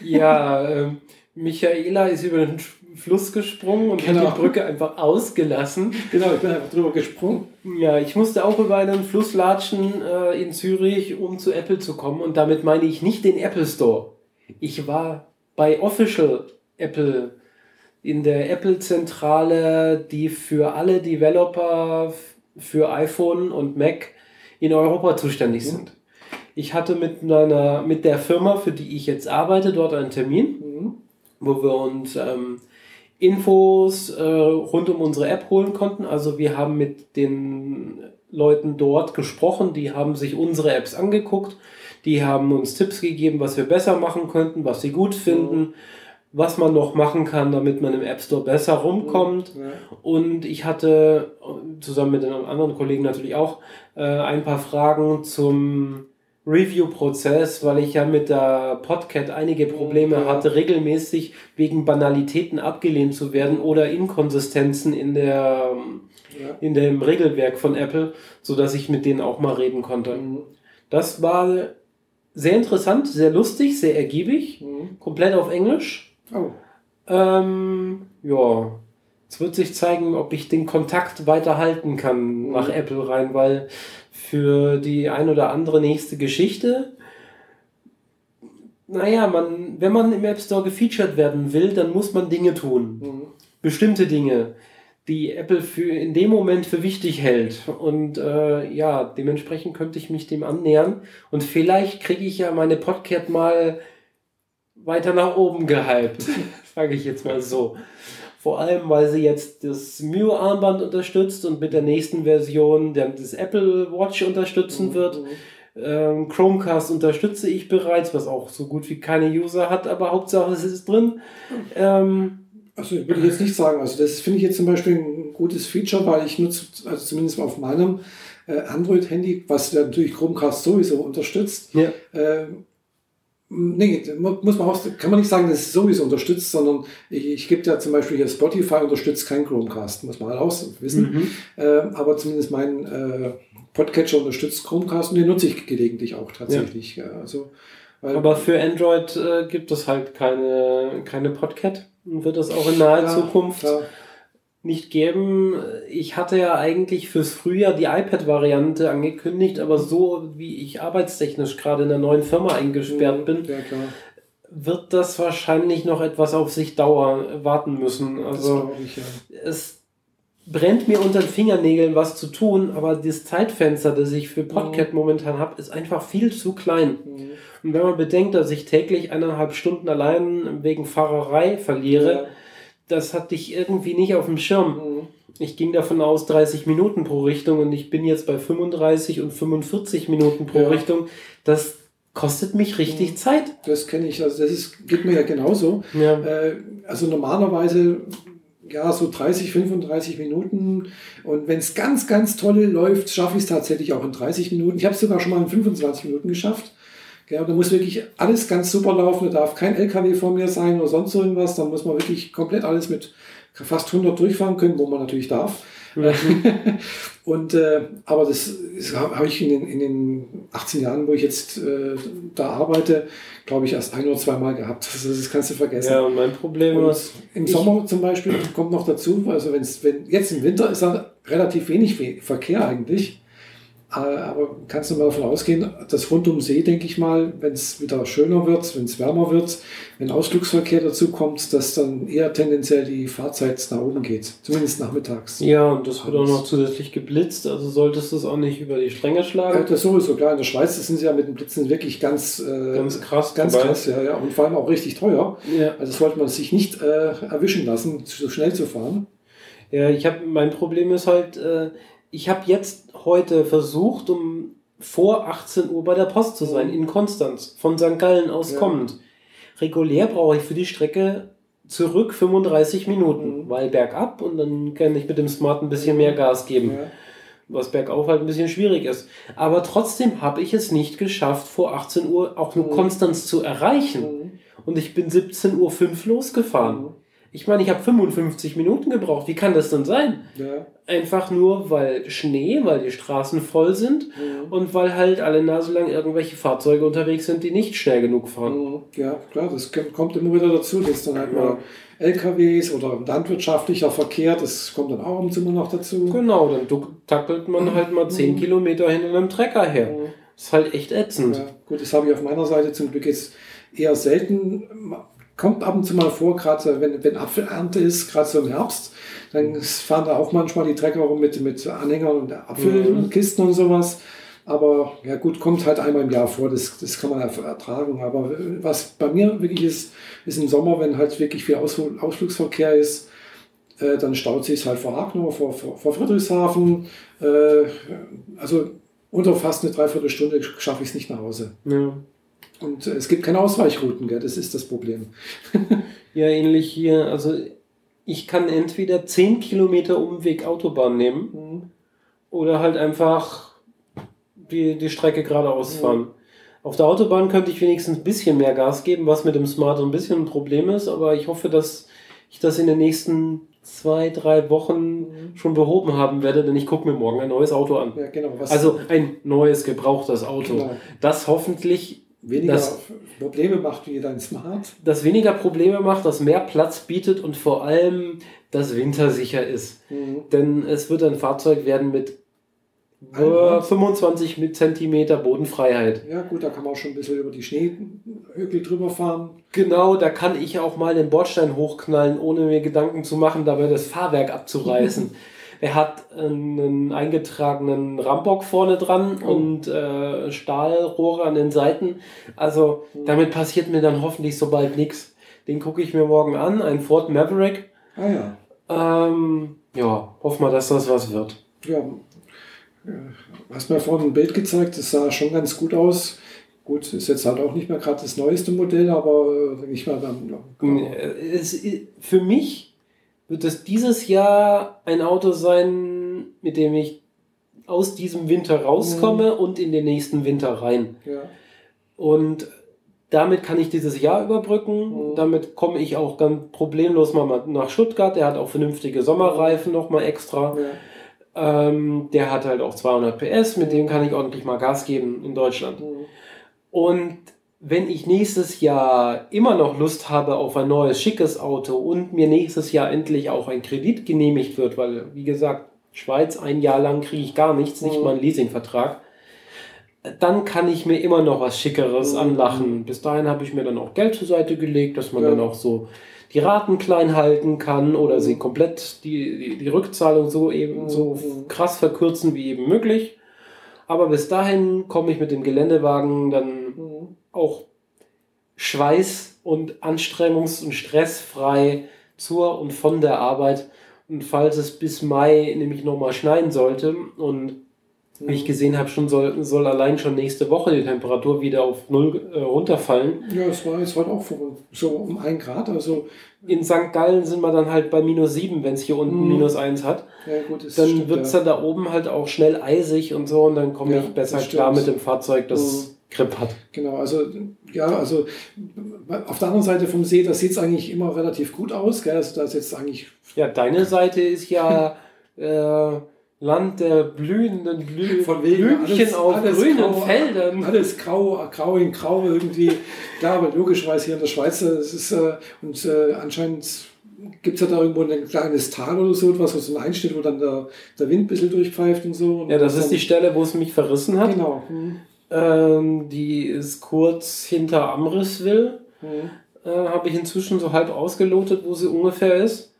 Ja, ähm, Michaela ist über den Fluss gesprungen und genau. hat die Brücke einfach ausgelassen. Genau, ich bin einfach drüber gesprungen. Ja, ich musste auch über einen Fluss latschen äh, in Zürich, um zu Apple zu kommen. Und damit meine ich nicht den Apple Store. Ich war bei Official Apple in der Apple-Zentrale, die für alle Developer für iPhone und Mac in Europa zuständig mhm. sind. Ich hatte mit, einer, mit der Firma, für die ich jetzt arbeite, dort einen Termin, mhm. wo wir uns ähm, Infos äh, rund um unsere App holen konnten. Also wir haben mit den Leuten dort gesprochen, die haben sich unsere Apps angeguckt, die haben uns Tipps gegeben, was wir besser machen könnten, was sie gut finden. Mhm was man noch machen kann, damit man im App Store besser rumkommt. Ja. Und ich hatte zusammen mit den anderen Kollegen natürlich auch äh, ein paar Fragen zum Review-Prozess, weil ich ja mit der Podcat einige Probleme ja. hatte, regelmäßig wegen Banalitäten abgelehnt zu werden oder Inkonsistenzen in der ja. in dem Regelwerk von Apple, so dass ich mit denen auch mal reden konnte. Mhm. Das war sehr interessant, sehr lustig, sehr ergiebig, mhm. komplett auf Englisch. Oh. Ähm, ja. Es wird sich zeigen, ob ich den Kontakt weiter halten kann mhm. nach Apple rein, weil für die ein oder andere nächste Geschichte, naja, man, wenn man im App Store gefeatured werden will, dann muss man Dinge tun. Mhm. Bestimmte Dinge, die Apple für in dem Moment für wichtig hält. Und äh, ja, dementsprechend könnte ich mich dem annähern. Und vielleicht kriege ich ja meine Podcast mal weiter nach oben gehypt, (laughs) sage ich jetzt mal so. Vor allem, weil sie jetzt das Mio-Armband unterstützt und mit der nächsten Version dann das Apple Watch unterstützen mhm. wird. Ähm, Chromecast unterstütze ich bereits, was auch so gut wie keine User hat, aber Hauptsache es ist drin. Ähm, also würde ich jetzt nicht sagen. Also das finde ich jetzt zum Beispiel ein gutes Feature, weil ich nutze, also zumindest auf meinem äh, Android-Handy, was natürlich Chromecast sowieso unterstützt, ja. äh, Nee, muss man auch, kann man nicht sagen, dass es sowieso unterstützt, sondern ich, ich gebe ja zum Beispiel hier Spotify unterstützt kein Chromecast, muss man halt auch wissen. Mhm. Äh, aber zumindest mein äh, Podcatcher unterstützt Chromecast und den nutze ich gelegentlich auch tatsächlich. Ja. Also, aber für Android äh, gibt es halt keine, keine Podcat und wird das auch in naher ja, Zukunft klar nicht geben. Ich hatte ja eigentlich fürs Frühjahr die iPad-Variante angekündigt, aber so wie ich arbeitstechnisch gerade in der neuen Firma eingesperrt bin, ja, wird das wahrscheinlich noch etwas auf sich Dauer warten müssen. Also ich, ja. es brennt mir unter den Fingernägeln was zu tun, aber das Zeitfenster, das ich für Podcast mhm. momentan habe, ist einfach viel zu klein. Mhm. Und wenn man bedenkt, dass ich täglich eineinhalb Stunden allein wegen Fahrerei verliere, ja das hatte ich irgendwie nicht auf dem Schirm. Mhm. Ich ging davon aus 30 Minuten pro Richtung und ich bin jetzt bei 35 und 45 Minuten pro ja. Richtung. Das kostet mich richtig mhm. Zeit. Das kenne ich, also das ist, geht mir ja genauso. Ja. Äh, also normalerweise ja, so 30, 35 Minuten. Und wenn es ganz, ganz toll läuft, schaffe ich es tatsächlich auch in 30 Minuten. Ich habe es sogar schon mal in 25 Minuten geschafft. Ja, da muss wirklich alles ganz super laufen. Da darf kein LKW vor mir sein oder sonst irgendwas. Da muss man wirklich komplett alles mit fast 100 durchfahren können, wo man natürlich darf. Mhm. (laughs) und äh, aber das, das habe ich in den, in den 18 Jahren, wo ich jetzt äh, da arbeite, glaube ich, erst ein oder zwei Mal gehabt. Das, das kannst du vergessen. Ja, und mein Problem und Im Sommer zum Beispiel kommt noch dazu, also wenn's, wenn jetzt im Winter ist da relativ wenig Verkehr eigentlich. Äh, aber kannst du mal davon ausgehen, dass rund um See, denke ich mal, wenn es wieder schöner wird, wenn es wärmer wird, wenn Ausflugsverkehr dazu kommt, dass dann eher tendenziell die Fahrzeit nach oben geht. Zumindest nachmittags. Ja, und das wird auch noch zusätzlich geblitzt, also solltest du es auch nicht über die Stränge schlagen. Ja, das sowieso, klar. In der Schweiz sind sie ja mit dem Blitzen wirklich ganz, äh, ganz krass. Ganz dabei. krass, ja, ja. Und vor allem auch richtig teuer. Ja. Also sollte man sich nicht äh, erwischen lassen, so schnell zu fahren. Ja, ich habe mein Problem ist halt, äh, ich habe jetzt heute versucht, um vor 18 Uhr bei der Post zu sein, in Konstanz, von St. Gallen aus ja. kommend. Regulär brauche ich für die Strecke zurück 35 Minuten, mhm. weil bergab und dann kann ich mit dem Smart ein bisschen mehr Gas geben. Ja. Was bergauf halt ein bisschen schwierig ist. Aber trotzdem habe ich es nicht geschafft, vor 18 Uhr auch nur mhm. Konstanz zu erreichen. Mhm. Und ich bin 17.05 Uhr losgefahren. Mhm. Ich meine, ich habe 55 Minuten gebraucht. Wie kann das denn sein? Ja. Einfach nur, weil Schnee, weil die Straßen voll sind mhm. und weil halt alle Nase lang irgendwelche Fahrzeuge unterwegs sind, die nicht schnell genug fahren. Mhm. Ja, klar, das kommt immer wieder dazu, dass dann halt ja. mal LKWs oder landwirtschaftlicher Verkehr, das kommt dann auch immer noch dazu. Genau, dann tackelt man halt mal 10 mhm. Kilometer hinter einem Trecker her. Mhm. Das ist halt echt ätzend. Ja, gut, das habe ich auf meiner Seite zum Glück jetzt eher selten kommt ab und zu mal vor, gerade wenn, wenn Apfelernte ist, gerade so im Herbst, dann fahren da auch manchmal die Trecker rum mit, mit Anhängern und Apfelkisten mhm. und sowas. Aber ja gut, kommt halt einmal im Jahr vor, das, das kann man ertragen. Aber was bei mir wirklich ist, ist im Sommer, wenn halt wirklich viel Aus, Ausflugsverkehr ist, äh, dann staut sich es halt vor Hagnau, vor, vor, vor Friedrichshafen. Äh, also unter fast eine Dreiviertelstunde schaffe ich es nicht nach Hause. Ja. Und äh, es gibt keine Ausweichrouten, gell? das ist das Problem. (laughs) ja, ähnlich hier. Also ich kann entweder 10 Kilometer Umweg Autobahn nehmen mhm. oder halt einfach die, die Strecke geradeaus mhm. fahren. Auf der Autobahn könnte ich wenigstens ein bisschen mehr Gas geben, was mit dem Smart ein bisschen ein Problem ist, aber ich hoffe, dass ich das in den nächsten zwei, drei Wochen mhm. schon behoben haben werde, denn ich gucke mir morgen ein neues Auto an. Ja, genau. also ein neues, gebrauchtes Auto, genau. das hoffentlich weniger das, Probleme macht wie dein Smart. Das weniger Probleme macht, das mehr Platz bietet und vor allem das wintersicher ist. Mhm. Denn es wird ein Fahrzeug werden mit äh, 25 cm Bodenfreiheit. Ja gut, da kann man auch schon ein bisschen über die Schneehügel drüber fahren. Genau, da kann ich auch mal den Bordstein hochknallen, ohne mir Gedanken zu machen, dabei das Fahrwerk abzureißen. (laughs) Er hat einen eingetragenen Rambock vorne dran oh. und äh, Stahlrohre an den Seiten. Also damit passiert mir dann hoffentlich so bald nichts. Den gucke ich mir morgen an, ein Ford Maverick. Ah ja. Ähm, ja, hoffen wir, dass das was wird. Ja, du hast mir vorhin ein Bild gezeigt, das sah schon ganz gut aus. Gut, ist jetzt halt auch nicht mehr gerade das neueste Modell, aber nicht mal dann. Es, für mich wird es dieses Jahr ein Auto sein, mit dem ich aus diesem Winter rauskomme mhm. und in den nächsten Winter rein. Ja. Und damit kann ich dieses Jahr überbrücken. Mhm. Damit komme ich auch ganz problemlos mal nach Stuttgart. Der hat auch vernünftige Sommerreifen nochmal extra. Ja. Ähm, der hat halt auch 200 PS, mit dem kann ich ordentlich mal Gas geben in Deutschland. Mhm. Und wenn ich nächstes Jahr immer noch Lust habe auf ein neues, schickes Auto und mir nächstes Jahr endlich auch ein Kredit genehmigt wird, weil, wie gesagt, Schweiz ein Jahr lang kriege ich gar nichts, nicht mhm. mal einen Leasingvertrag, dann kann ich mir immer noch was Schickeres mhm. anlachen. Bis dahin habe ich mir dann auch Geld zur Seite gelegt, dass man ja. dann auch so die Raten klein halten kann oder mhm. sie komplett die, die, die, Rückzahlung so eben so mhm. krass verkürzen wie eben möglich. Aber bis dahin komme ich mit dem Geländewagen dann mhm auch schweiß- und anstrengungs- und stressfrei zur und von der Arbeit. Und falls es bis Mai nämlich nochmal schneien sollte und wie ich gesehen habe, schon soll, soll allein schon nächste Woche die Temperatur wieder auf null äh, runterfallen. Ja, es war jetzt halt auch so um ein Grad. Also in St. Gallen sind wir dann halt bei minus sieben, wenn es hier unten mhm. minus eins hat. Ja, gut, dann wird es ja. dann da oben halt auch schnell eisig und so und dann komme ja, ich besser klar mit dem Fahrzeug, das mhm. Grip hat. Genau, also ja, also auf der anderen Seite vom See, da sieht es eigentlich immer relativ gut aus. Gell? Also da ist jetzt eigentlich. Ja, deine Seite ist ja. äh, Land der blühenden Blü Von wegen Blümchen alles, auf alles grünen grau, Feldern. Alles grau, grau in grau irgendwie. Klar, aber logischerweise hier in der Schweiz, das ist, äh, und äh, anscheinend gibt es ja da irgendwo ein kleines Tal oder so etwas, wo so einsteht, wo dann der, der Wind ein bisschen durchpfeift und so. Und ja, das ist die Stelle, wo es mich verrissen hat. Genau. Hm. Ähm, die ist kurz hinter Amriswil. Hm. Äh, Habe ich inzwischen so halb ausgelotet, wo sie ungefähr ist.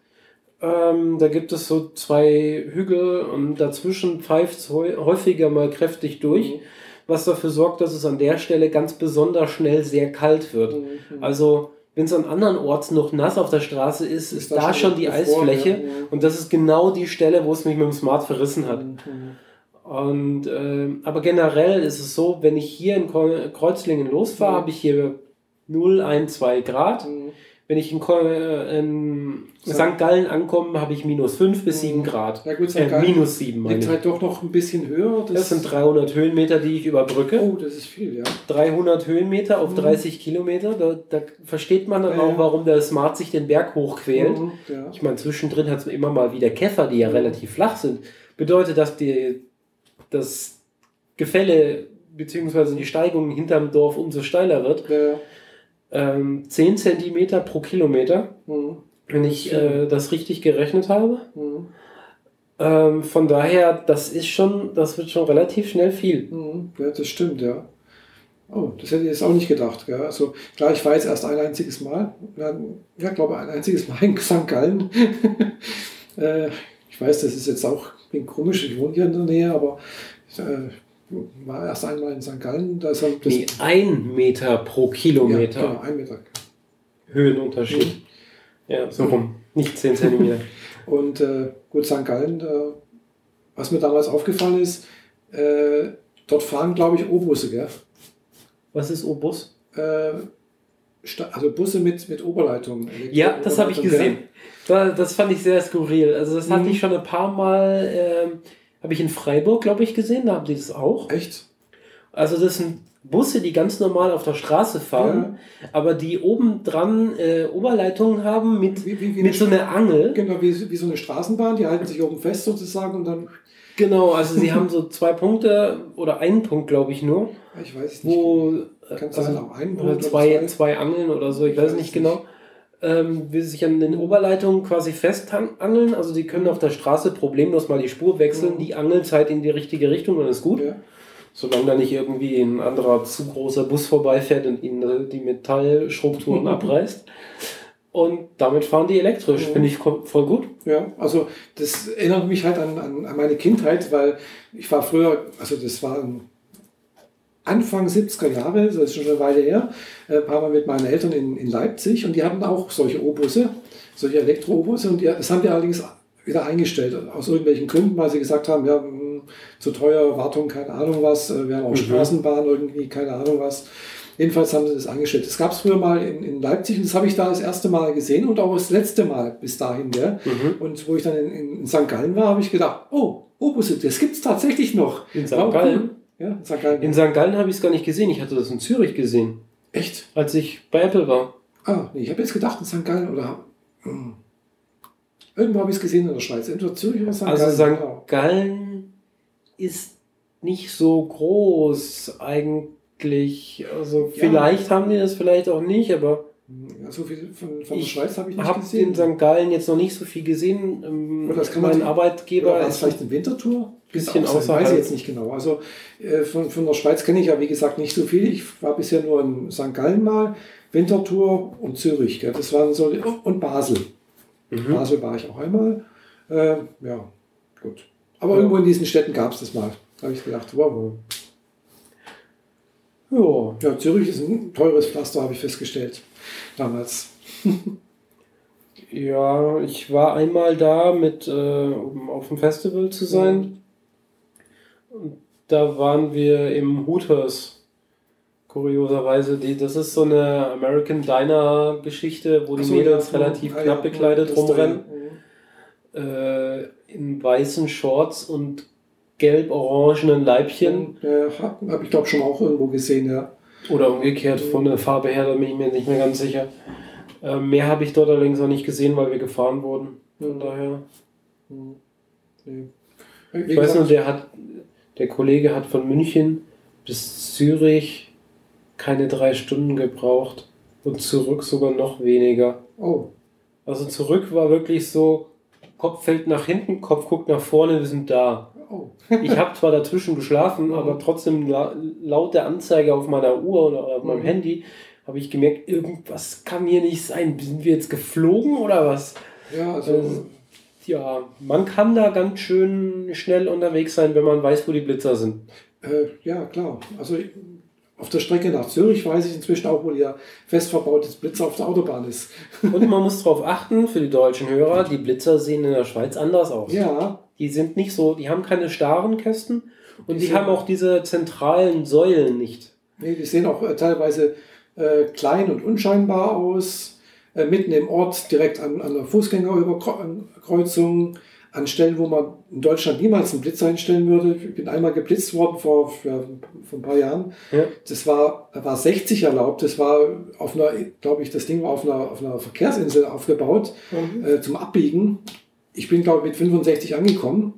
Ähm, da gibt es so zwei Hügel und dazwischen pfeift es häufiger mal kräftig durch, mhm. was dafür sorgt, dass es an der Stelle ganz besonders schnell sehr kalt wird. Mhm. Also wenn es an anderen Orten noch nass auf der Straße ist, ist, ist da schon die Eisfläche ja. und das ist genau die Stelle, wo es mich mit dem Smart verrissen hat. Mhm. Und äh, aber generell ist es so, wenn ich hier in Kreuzlingen losfahre, mhm. habe ich hier 0, 1, 2 Grad. Mhm. Wenn ich in, äh, in St. Gallen ankomme, habe ich minus 5 bis 7 Grad. Ja gut, St. Äh, minus 7 liegt halt doch noch ein bisschen höher. Das, das, sind 300 Höhenmeter, die ich überbrücke. Oh, das ist viel, ja. 300 Höhenmeter auf mhm. 30 Kilometer. Da, da, versteht man dann ja, auch, warum der Smart sich den Berg hochquält. Mhm, ja. Ich meine, zwischendrin hat es immer mal wieder Käfer, die ja mhm. relativ flach sind. Bedeutet, dass die, das Gefälle bzw. die Steigung hinterm Dorf umso steiler wird. Ja ähm, 10 cm pro Kilometer, mhm. wenn ich äh, das richtig gerechnet habe. Mhm. Ähm, von daher, das ist schon, das wird schon relativ schnell viel. Mhm. Ja, das stimmt, ja. Oh, das hätte ich jetzt auch nicht gedacht. Gell? Also klar, ich war jetzt erst ein einziges Mal, ja, glaube ein einziges Mal in St. Gallen. (laughs) äh, ich weiß, das ist jetzt auch bin komisch, ich wohne hier in der Nähe, aber äh, war erst einmal in St. Gallen. Da ist halt das nee, ein Meter pro Kilometer. Ja, genau, ein Meter. Höhenunterschied. Mhm. Ja, so rum. Nicht 10 Zentimeter. (laughs) Und äh, gut, St. Gallen, äh, was mir damals aufgefallen ist, äh, dort fahren, glaube ich, O-Busse, gell? Was ist O-Bus? Äh, also Busse mit, mit Oberleitung. Ja, das habe ich gesehen. Das fand ich sehr skurril. Also das hatte mhm. ich schon ein paar Mal ähm, habe ich in Freiburg, glaube ich, gesehen, da haben die das auch. Echt? Also das sind Busse, die ganz normal auf der Straße fahren, ja. aber die oben dran äh, Oberleitungen haben mit, wie, wie, wie mit so einer Angel. Genau, wie, wie so eine Straßenbahn, die halten sich oben fest sozusagen und dann. Genau, also sie haben so zwei Punkte oder einen Punkt, glaube ich, nur. Ich weiß nicht. Wo, Kann sein, also, auch einen Punkt oder zwei, oder zwei? zwei Angeln oder so, ich, ich weiß, weiß nicht genau. Nicht ähm, will sich an den Oberleitungen quasi festangeln. Also die können auf der Straße problemlos mal die Spur wechseln, mhm. die Angelzeit in die richtige Richtung, dann ist gut. Ja. Solange da nicht irgendwie ein anderer zu großer Bus vorbeifährt und ihnen die Metallstrukturen (laughs) abreißt. Und damit fahren die elektrisch, ja. finde ich voll gut. Ja, also das erinnert mich halt an, an, an meine Kindheit, weil ich war früher, also das war ein Anfang 70er Jahre, das ist schon eine Weile her, äh, waren wir mit meinen Eltern in, in Leipzig und die hatten auch solche O-Busse, solche Elektro-O-Busse und die, das haben wir allerdings wieder eingestellt, aus irgendwelchen Gründen, weil sie gesagt haben, ja, mh, hm, zu teuer, Wartung, keine Ahnung was, äh, wir haben auch mhm. Straßenbahn irgendwie, keine Ahnung was. Jedenfalls haben sie das eingestellt. Das gab es früher mal in, in Leipzig und das habe ich da das erste Mal gesehen und auch das letzte Mal bis dahin. Ja. Mhm. Und wo ich dann in, in St. Gallen war, habe ich gedacht, oh, O-Busse, das gibt es tatsächlich noch. In St. Gallen? Ja, in St. Gallen. In St. Gallen habe ich es gar nicht gesehen. Ich hatte das in Zürich gesehen. Echt? Als ich bei Apple war. Ah, nee, ich habe jetzt gedacht in St. Gallen oder. Hm. Irgendwo habe ich es gesehen in der Schweiz. Entweder Zürich oder St. Also Gallen. Also St. Genau. Gallen ist nicht so groß eigentlich. Also ja. vielleicht haben die das vielleicht auch nicht, aber ja, so viel von, von der Schweiz habe ich nicht hab gesehen. Ich habe in St. Gallen jetzt noch nicht so viel gesehen. Ähm, das kann mein Arbeitgeber. Oder es vielleicht eine Wintertour? Bisschen außerhalb. Weiß ich jetzt nicht genau. Also äh, von, von der Schweiz kenne ich ja wie gesagt nicht so viel. Ich war bisher nur in St. Gallen mal, Wintertour und Zürich. Gell? Das waren so und Basel. Mhm. Basel war ich auch einmal. Äh, ja, gut. Aber ja. irgendwo in diesen Städten gab es das mal. Da habe ich gedacht, wow. Ja. ja, Zürich ist ein teures Pflaster, habe ich festgestellt damals. (laughs) ja, ich war einmal da, mit, äh, um auf dem Festival zu sein. Und da waren wir im Hooters. Kurioserweise, die, das ist so eine American Diner Geschichte, wo die so, Mädels ja, relativ ja, knapp bekleidet rumrennen. Äh, in weißen Shorts und gelb-orangenen Leibchen. Ja, habe hab ich glaube schon auch irgendwo gesehen, ja. Oder umgekehrt von der Farbe her, da bin ich mir nicht mehr ganz sicher. Äh, mehr habe ich dort allerdings auch nicht gesehen, weil wir gefahren wurden. Von daher. Mhm. Ich weiß nur, der hat, der Kollege hat von München bis Zürich keine drei Stunden gebraucht und zurück sogar noch weniger. Oh. Also zurück war wirklich so, Kopf fällt nach hinten, Kopf guckt nach vorne, wir sind da. Oh. ich habe zwar dazwischen geschlafen, aber trotzdem laut der Anzeige auf meiner Uhr oder auf meinem mhm. Handy habe ich gemerkt, irgendwas kann hier nicht sein. Sind wir jetzt geflogen oder was? Ja, also, also ja, man kann da ganz schön schnell unterwegs sein, wenn man weiß, wo die Blitzer sind. Äh, ja, klar. Also auf der Strecke nach Zürich weiß ich inzwischen auch, wo ihr fest verbautes Blitzer auf der Autobahn ist. Und man (laughs) muss darauf achten, für die deutschen Hörer, die Blitzer sehen in der Schweiz anders aus. Ja. Die sind nicht so, die haben keine starren Kästen und die, die haben auch diese zentralen Säulen nicht. Nee, die sehen auch äh, teilweise äh, klein und unscheinbar aus, äh, mitten im Ort, direkt an, an der Fußgängerüberkreuzung an Stellen, wo man in Deutschland niemals einen Blitz einstellen würde. Ich bin einmal geblitzt worden vor, vor, vor ein paar Jahren. Ja. Das war, war 60 erlaubt. Das war auf einer, glaube ich, das Ding war auf einer, auf einer Verkehrsinsel aufgebaut mhm. äh, zum Abbiegen. Ich bin, glaube ich, mit 65 angekommen.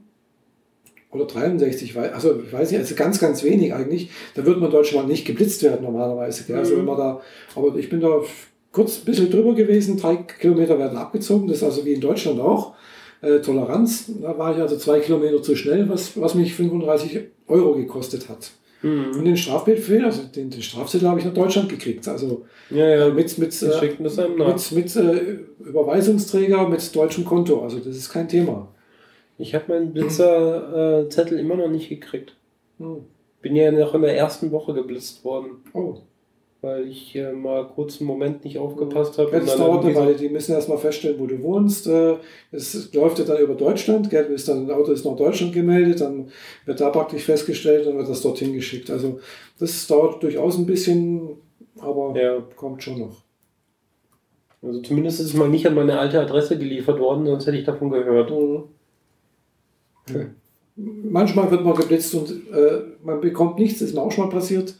Oder 63, also ich weiß nicht, also ganz, ganz wenig eigentlich. Da würde man in Deutschland nicht geblitzt werden normalerweise. Gell? Also mhm. Also da, aber ich bin da kurz ein bisschen drüber gewesen. Drei Kilometer werden abgezogen. Das ist also wie in Deutschland auch äh, Toleranz. Da war ich also zwei Kilometer zu schnell, was, was mich 35 Euro gekostet hat. Mhm. Und den Strafbefehl, also den, den Strafzettel habe ich nach Deutschland gekriegt. Also ja, ja. Äh, mit, mit, äh, mit, mit äh, Überweisungsträger, mit deutschem Konto. Also das ist kein Thema. Ich habe meinen Blitzerzettel immer noch nicht gekriegt. Mhm. Bin ja noch in der ersten Woche geblitzt worden. Oh weil ich äh, mal kurz einen Moment nicht aufgepasst habe. Das dauert eine Weile. Die müssen erstmal feststellen, wo du wohnst. Äh, es läuft ja dann über Deutschland. Gell? Ist dann, ein Auto ist nach Deutschland gemeldet, dann wird da praktisch festgestellt und wird das dorthin geschickt. Also das dauert durchaus ein bisschen, aber ja. kommt schon noch. Also zumindest ist es mal nicht an meine alte Adresse geliefert worden, sonst hätte ich davon gehört. Mhm. Okay. Manchmal wird man geblitzt und äh, man bekommt nichts, das ist mir auch schon mal passiert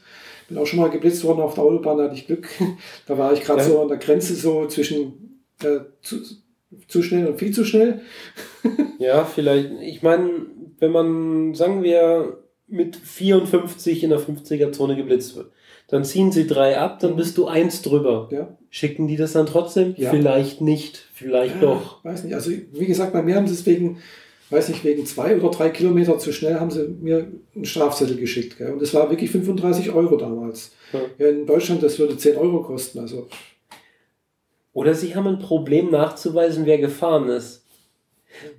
bin auch schon mal geblitzt worden auf der Autobahn, da hatte ich Glück. (laughs) Da war ich gerade ja. so an der Grenze so zwischen äh, zu, zu schnell und viel zu schnell. (laughs) ja, vielleicht. Ich meine, wenn man, sagen wir, mit 54 in der 50er-Zone geblitzt wird, dann ziehen sie drei ab, dann bist du eins drüber. Ja. Schicken die das dann trotzdem? Ja. Vielleicht nicht, vielleicht ja, doch. Weiß nicht. Also, wie gesagt, bei mir haben sie es wegen weiß nicht, wegen zwei oder drei Kilometer zu schnell haben sie mir einen Strafzettel geschickt. Gell? Und das war wirklich 35 Euro damals. Ja. in Deutschland, das würde 10 Euro kosten. Also. Oder sie haben ein Problem nachzuweisen, wer gefahren ist.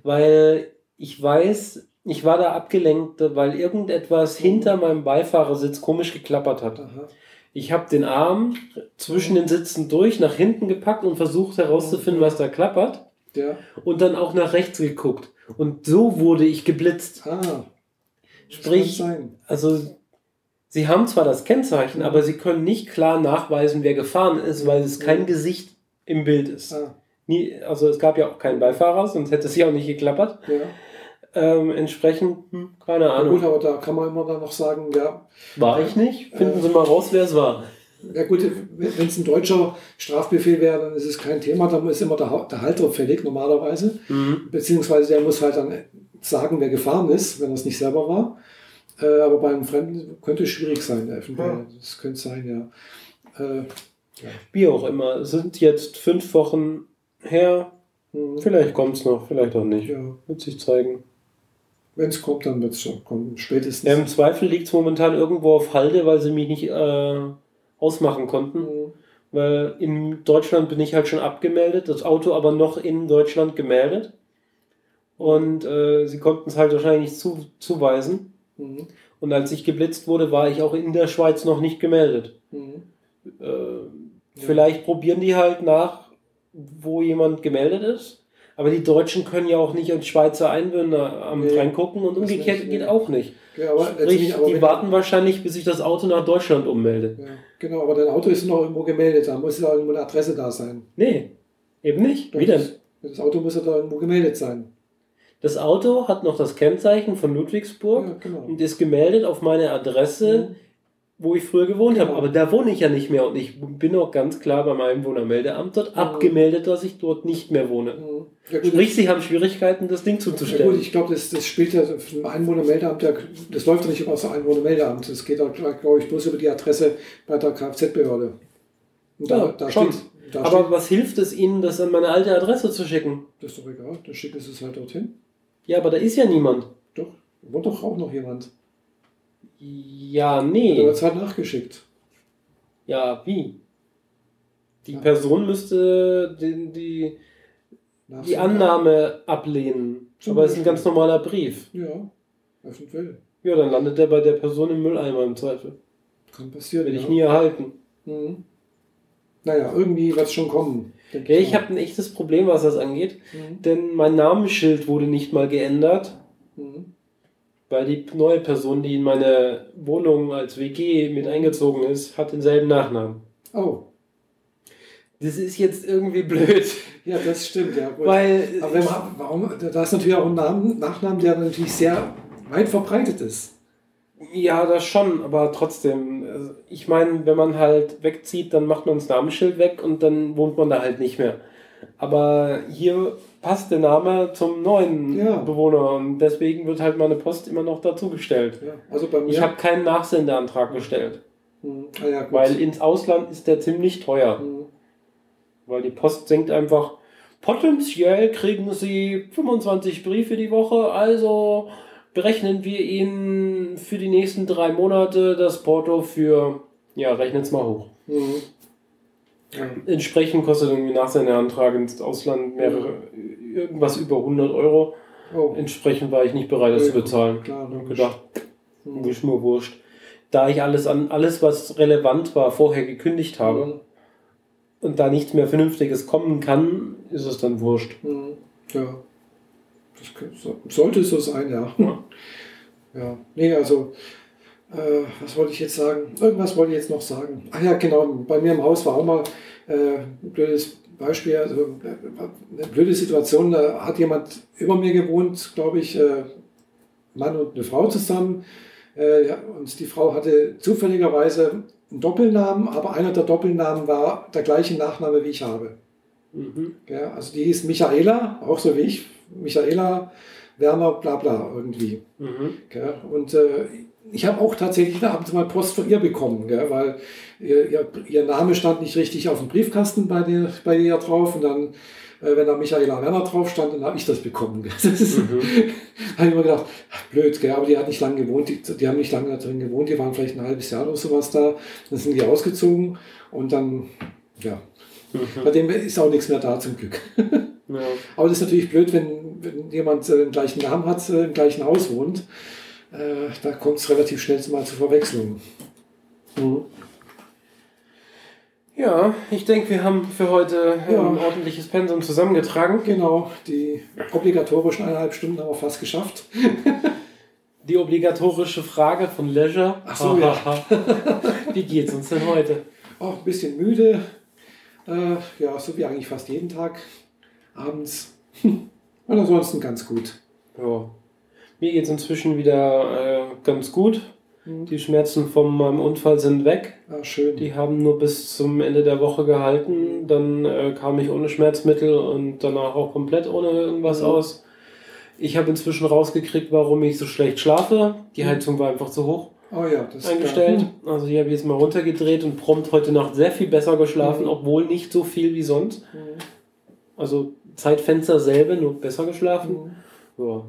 Weil ich weiß, ich war da abgelenkt, weil irgendetwas hinter meinem Beifahrersitz komisch geklappert hat. Aha. Ich habe den Arm zwischen den Sitzen durch nach hinten gepackt und versucht herauszufinden, was da klappert. Ja. Und dann auch nach rechts geguckt. Und so wurde ich geblitzt. Ah, Sprich, also sie haben zwar das Kennzeichen, mhm. aber sie können nicht klar nachweisen, wer gefahren ist, weil es kein mhm. Gesicht im Bild ist. Ah. Nie, also es gab ja auch keinen Beifahrer, sonst hätte es ja auch nicht geklappert. Ja. Ähm, entsprechend, hm, keine Ahnung. Ja, gut, aber da kann man immer dann noch sagen, ja. War ich nicht? Finden äh, Sie mal raus, wer es war. Ja gut, wenn es ein deutscher Strafbefehl wäre, dann ist es kein Thema, dann ist immer der, der Halter fällig normalerweise. Mhm. Beziehungsweise der muss halt dann sagen, wer gefahren ist, wenn er es nicht selber war. Äh, aber bei einem Fremden könnte es schwierig sein, der. Ja. Das könnte sein, ja. Äh, ja. Wie auch immer, es sind jetzt fünf Wochen her. Mhm. Vielleicht kommt es noch, vielleicht auch nicht. Ja. Wird sich zeigen. Wenn es kommt, dann wird es schon kommen. Spätestens. Ja, Im Zweifel liegt es momentan irgendwo auf Halde, weil sie mich nicht äh, ausmachen konnten. Mhm. Weil in Deutschland bin ich halt schon abgemeldet, das Auto aber noch in Deutschland gemeldet. Und äh, sie konnten es halt wahrscheinlich nicht zu, zuweisen. Mhm. Und als ich geblitzt wurde, war ich auch in der Schweiz noch nicht gemeldet. Mhm. Äh, ja. Vielleicht probieren die halt nach, wo jemand gemeldet ist. Aber die Deutschen können ja auch nicht als Schweizer Einwohner am nee, reingucken und umgekehrt nicht, geht nee. auch nicht. Ja, aber Sprich, aber die warten wahrscheinlich, bis sich das Auto nach Deutschland ummeldet. Ja, genau, aber dein Auto ist noch irgendwo gemeldet, da muss ja irgendwo eine Adresse da sein. Nee, eben nicht. Doch, Wie denn? Das Auto muss ja da irgendwo gemeldet sein. Das Auto hat noch das Kennzeichen von Ludwigsburg ja, genau. und ist gemeldet auf meine Adresse mhm wo ich früher gewohnt genau. habe. Aber da wohne ich ja nicht mehr und ich bin auch ganz klar bei meinem Wohnermeldeamt dort mhm. abgemeldet, dass ich dort nicht mehr wohne. Mhm. Ja, Sprich, sie haben Schwierigkeiten, das Ding zuzustellen. Ja, gut, ich glaube, das, das spielt ja im Einwohnermeldeamt, das läuft ja nicht über das Einwohnermeldeamt. Das geht, glaube ich, bloß über die Adresse bei der Kfz-Behörde. Da, ja, da schon. Steht, da Aber steht, was hilft es Ihnen, das an meine alte Adresse zu schicken? Das ist doch egal, dann schicken Sie es halt dorthin. Ja, aber da ist ja niemand. Doch, wohnt doch auch noch jemand. Ja, nee. Du hast halt nachgeschickt. Ja, wie? Die ja. Person müsste die, die, die Annahme ablehnen. Zum Aber es ist ein ganz normaler Brief. Ja, eventuell. Ja, dann landet der bei der Person im Mülleimer im Zweifel. Kann passieren. Will ich nie erhalten. Mhm. Naja, irgendwie wird es schon kommen. Ja, ich, ich habe ein echtes Problem, was das angeht. Mhm. Denn mein Namensschild wurde nicht mal geändert. Mhm weil die neue Person, die in meine Wohnung als WG mit eingezogen ist, hat denselben Nachnamen. Oh. Das ist jetzt irgendwie blöd. (laughs) Ja, das stimmt, ja. Gut. Weil, Aber wenn man, warum, da ist natürlich auch ein Namen, Nachnamen, der natürlich sehr weit verbreitet ist. Ja, das schon, aber trotzdem. Also ich meine, wenn man halt wegzieht, dann macht man das Namensschild weg und dann wohnt man da halt nicht mehr. Aber hier passt der Name zum neuen ja. Bewohner und deswegen wird halt meine Post immer noch dazugestellt. Ja. Also bei mir ich habe keinen Nachsendeantrag gestellt. Mhm. Ah, ja, weil ins Ausland ist der ziemlich teuer. Mhm. Weil die Post senkt einfach, potenziell kriegen sie 25 Briefe die Woche, also berechnen wir ihnen für die nächsten drei Monate das Porto für, ja, rechnen es mal hoch. Entsprechend kostet irgendwie nach seiner Antrag ins Ausland mehrere, irgendwas über 100 Euro. Oh. Entsprechend war ich nicht bereit, das ja, zu bezahlen. Klar, ich gedacht, hm. ist mir wurscht. Da ich alles an alles, was relevant war, vorher gekündigt habe mhm. und da nichts mehr Vernünftiges kommen kann, ist es dann wurscht. Mhm. Ja. Das sollte so sein, ja. Ja, ja. nee, also äh, was wollte ich jetzt sagen? Irgendwas wollte ich jetzt noch sagen. Ach ja, genau. Bei mir im Haus war auch mal äh, ein blödes Beispiel, also äh, eine blöde Situation. Da hat jemand über mir gewohnt, glaube ich, äh, Mann und eine Frau zusammen. Äh, ja, und die Frau hatte zufälligerweise einen Doppelnamen, aber einer der Doppelnamen war der gleiche Nachname, wie ich habe. Mhm. Ja, also die hieß Michaela, auch so wie ich. Michaela Werner, bla bla irgendwie. Mhm. Ja, und äh, ich habe auch tatsächlich abends mal Post von ihr bekommen, gell, weil ihr, ihr, ihr, Name stand nicht richtig auf dem Briefkasten bei, der, bei ihr drauf und dann, äh, wenn da Michaela Werner drauf stand, dann habe ich das bekommen. Gell. Das ist, mhm. (laughs) habe ich immer gedacht, ach, blöd, gell, aber die hat nicht lange gewohnt, die, die haben nicht lange da drin gewohnt, die waren vielleicht ein halbes Jahr oder sowas da, dann sind die ausgezogen und dann, ja, mhm. bei dem ist auch nichts mehr da zum Glück. ja. Aber das ist natürlich blöd, wenn, wenn jemand äh, den gleichen Namen hat, äh, im gleichen Haus wohnt äh, da kommt es relativ schnell mal zu Verwechslungen. Mhm. Ja, ich denke, wir haben für heute ja. ein ordentliches Pensum zusammengetragen. Genau, die obligatorischen eineinhalb Stunden haben wir fast geschafft. (laughs) die obligatorische Frage von Leisure. Ach so, ja. (laughs) wie geht's uns denn heute? Auch ein bisschen müde. Äh, ja, so wie eigentlich fast jeden Tag. Abends. (laughs) Und ansonsten ganz gut. Ja. Mir geht es inzwischen wieder äh, ganz gut. Mhm. Die Schmerzen von meinem Unfall sind weg. Ah, schön. Die haben nur bis zum Ende der Woche gehalten. Dann äh, kam ich ohne Schmerzmittel und danach auch komplett ohne irgendwas mhm. aus. Ich habe inzwischen rausgekriegt, warum ich so schlecht schlafe. Die mhm. Heizung war einfach zu hoch oh ja, eingestellt. Hm. Also die habe ich jetzt mal runtergedreht und prompt heute Nacht sehr viel besser geschlafen, mhm. obwohl nicht so viel wie sonst. Mhm. Also Zeitfenster selbe, nur besser geschlafen. Mhm. Ja.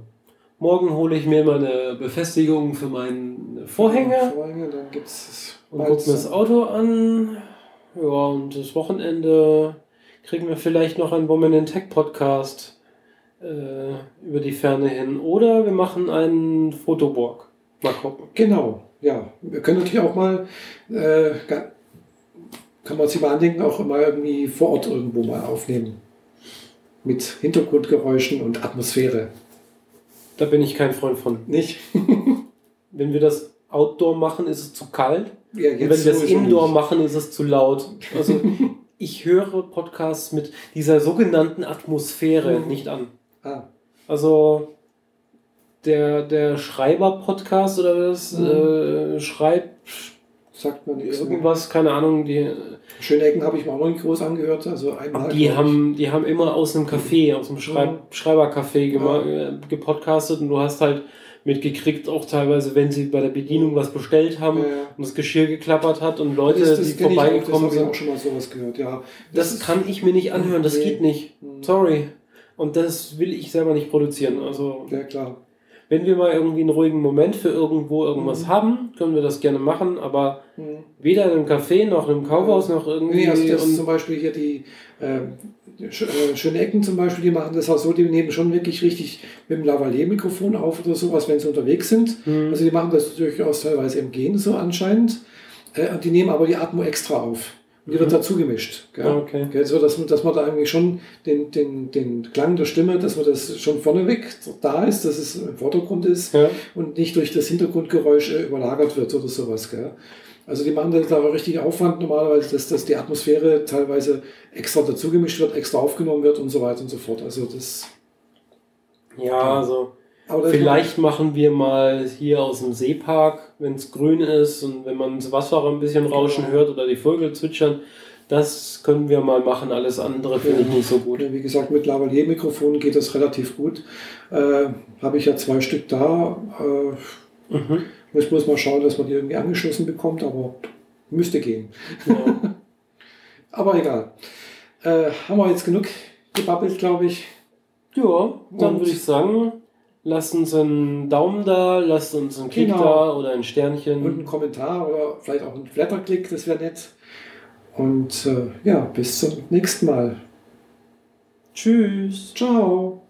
Morgen hole ich mir mal eine Befestigung für meinen Vorhänger. Vorhänge dann gibt's und gucke mir das Auto an. Ja, und das Wochenende kriegen wir vielleicht noch einen Woman in Tech Podcast äh, über die Ferne hin. Oder wir machen einen Fotoborg. Mal gucken. Genau, ja. Wir können natürlich auch mal, äh, kann man sich mal andenken, auch mal irgendwie vor Ort irgendwo mal aufnehmen. mit Hintergrundgeräuschen und Atmosphäre. Da bin ich kein Freund von. Nicht? (laughs) Wenn wir das Outdoor machen, ist es zu kalt. Ja, und wenn wir das Indoor nicht. machen, ist es zu laut. Also (laughs) ich höre Podcasts mit dieser sogenannten Atmosphäre mhm. nicht an. Ah. Also der, der Schreiber-Podcast oder was? Mhm. Äh, Schreib. Sagt man. Irgendwas, keine Ahnung. Die, Schöne Ecken habe ich mir auch noch nicht groß angehört. Also einmal die, haben, die haben immer aus einem Café, aus einem Schreib. Schreibercafé ja. Äh, gepodcastet und du hast halt mitgekriegt, auch teilweise, wenn sie bei der Bedienung was bestellt haben ja, ja. und das Geschirr geklappert hat und Leute, das, das die vorbeigekommen sind. Ich auch schon mal sowas gehört, ja. Das, das kann ich mir nicht anhören, das nee. geht nicht. Mhm. Sorry. Und das will ich selber nicht produzieren. Also, ja, klar. Wenn wir mal irgendwie einen ruhigen Moment für irgendwo irgendwas mhm. haben, können wir das gerne machen, aber mhm. weder in einem Café noch in einem Kaufhaus noch irgendwie. Nee, also das ist zum Beispiel hier die äh, äh, schöne Ecken zum Beispiel, die machen das auch so, die nehmen schon wirklich richtig mit dem Lavalier-Mikrofon auf oder sowas, wenn sie unterwegs sind. Mhm. Also die machen das durchaus teilweise im Gehen so anscheinend. Äh, und die nehmen aber die Atmo extra auf. Wird mhm. dazu gemischt. Gell? Ah, okay. Gell? So, dass, dass man da eigentlich schon den, den, den Klang der Stimme, dass man das schon vorneweg da ist, dass es im Vordergrund ist ja. und nicht durch das Hintergrundgeräusch äh, überlagert wird oder sowas. Gell? Also die machen da richtig Aufwand normalerweise, dass, dass die Atmosphäre teilweise extra dazugemischt wird, extra aufgenommen wird und so weiter und so fort. Also das. Ja, also vielleicht machen wir mal hier aus dem Seepark, wenn es grün ist und wenn man das Wasser ein bisschen rauschen hört oder die Vögel zwitschern, das können wir mal machen. Alles andere finde ja, ich nicht so gut. Wie gesagt, mit Lavalier-Mikrofon geht das relativ gut. Äh, Habe ich ja zwei Stück da. Äh, mhm. Ich muss mal schauen, dass man die irgendwie angeschlossen bekommt, aber müsste gehen. Ja. (laughs) aber egal. Äh, haben wir jetzt genug gebabbelt, glaube ich. Ja, dann würde ich sagen, lasst uns einen Daumen da, lasst uns einen Klick genau. da oder ein Sternchen. Und einen Kommentar oder vielleicht auch einen Blätterklick, das wäre nett. Und äh, ja, bis zum nächsten Mal. Tschüss. Ciao.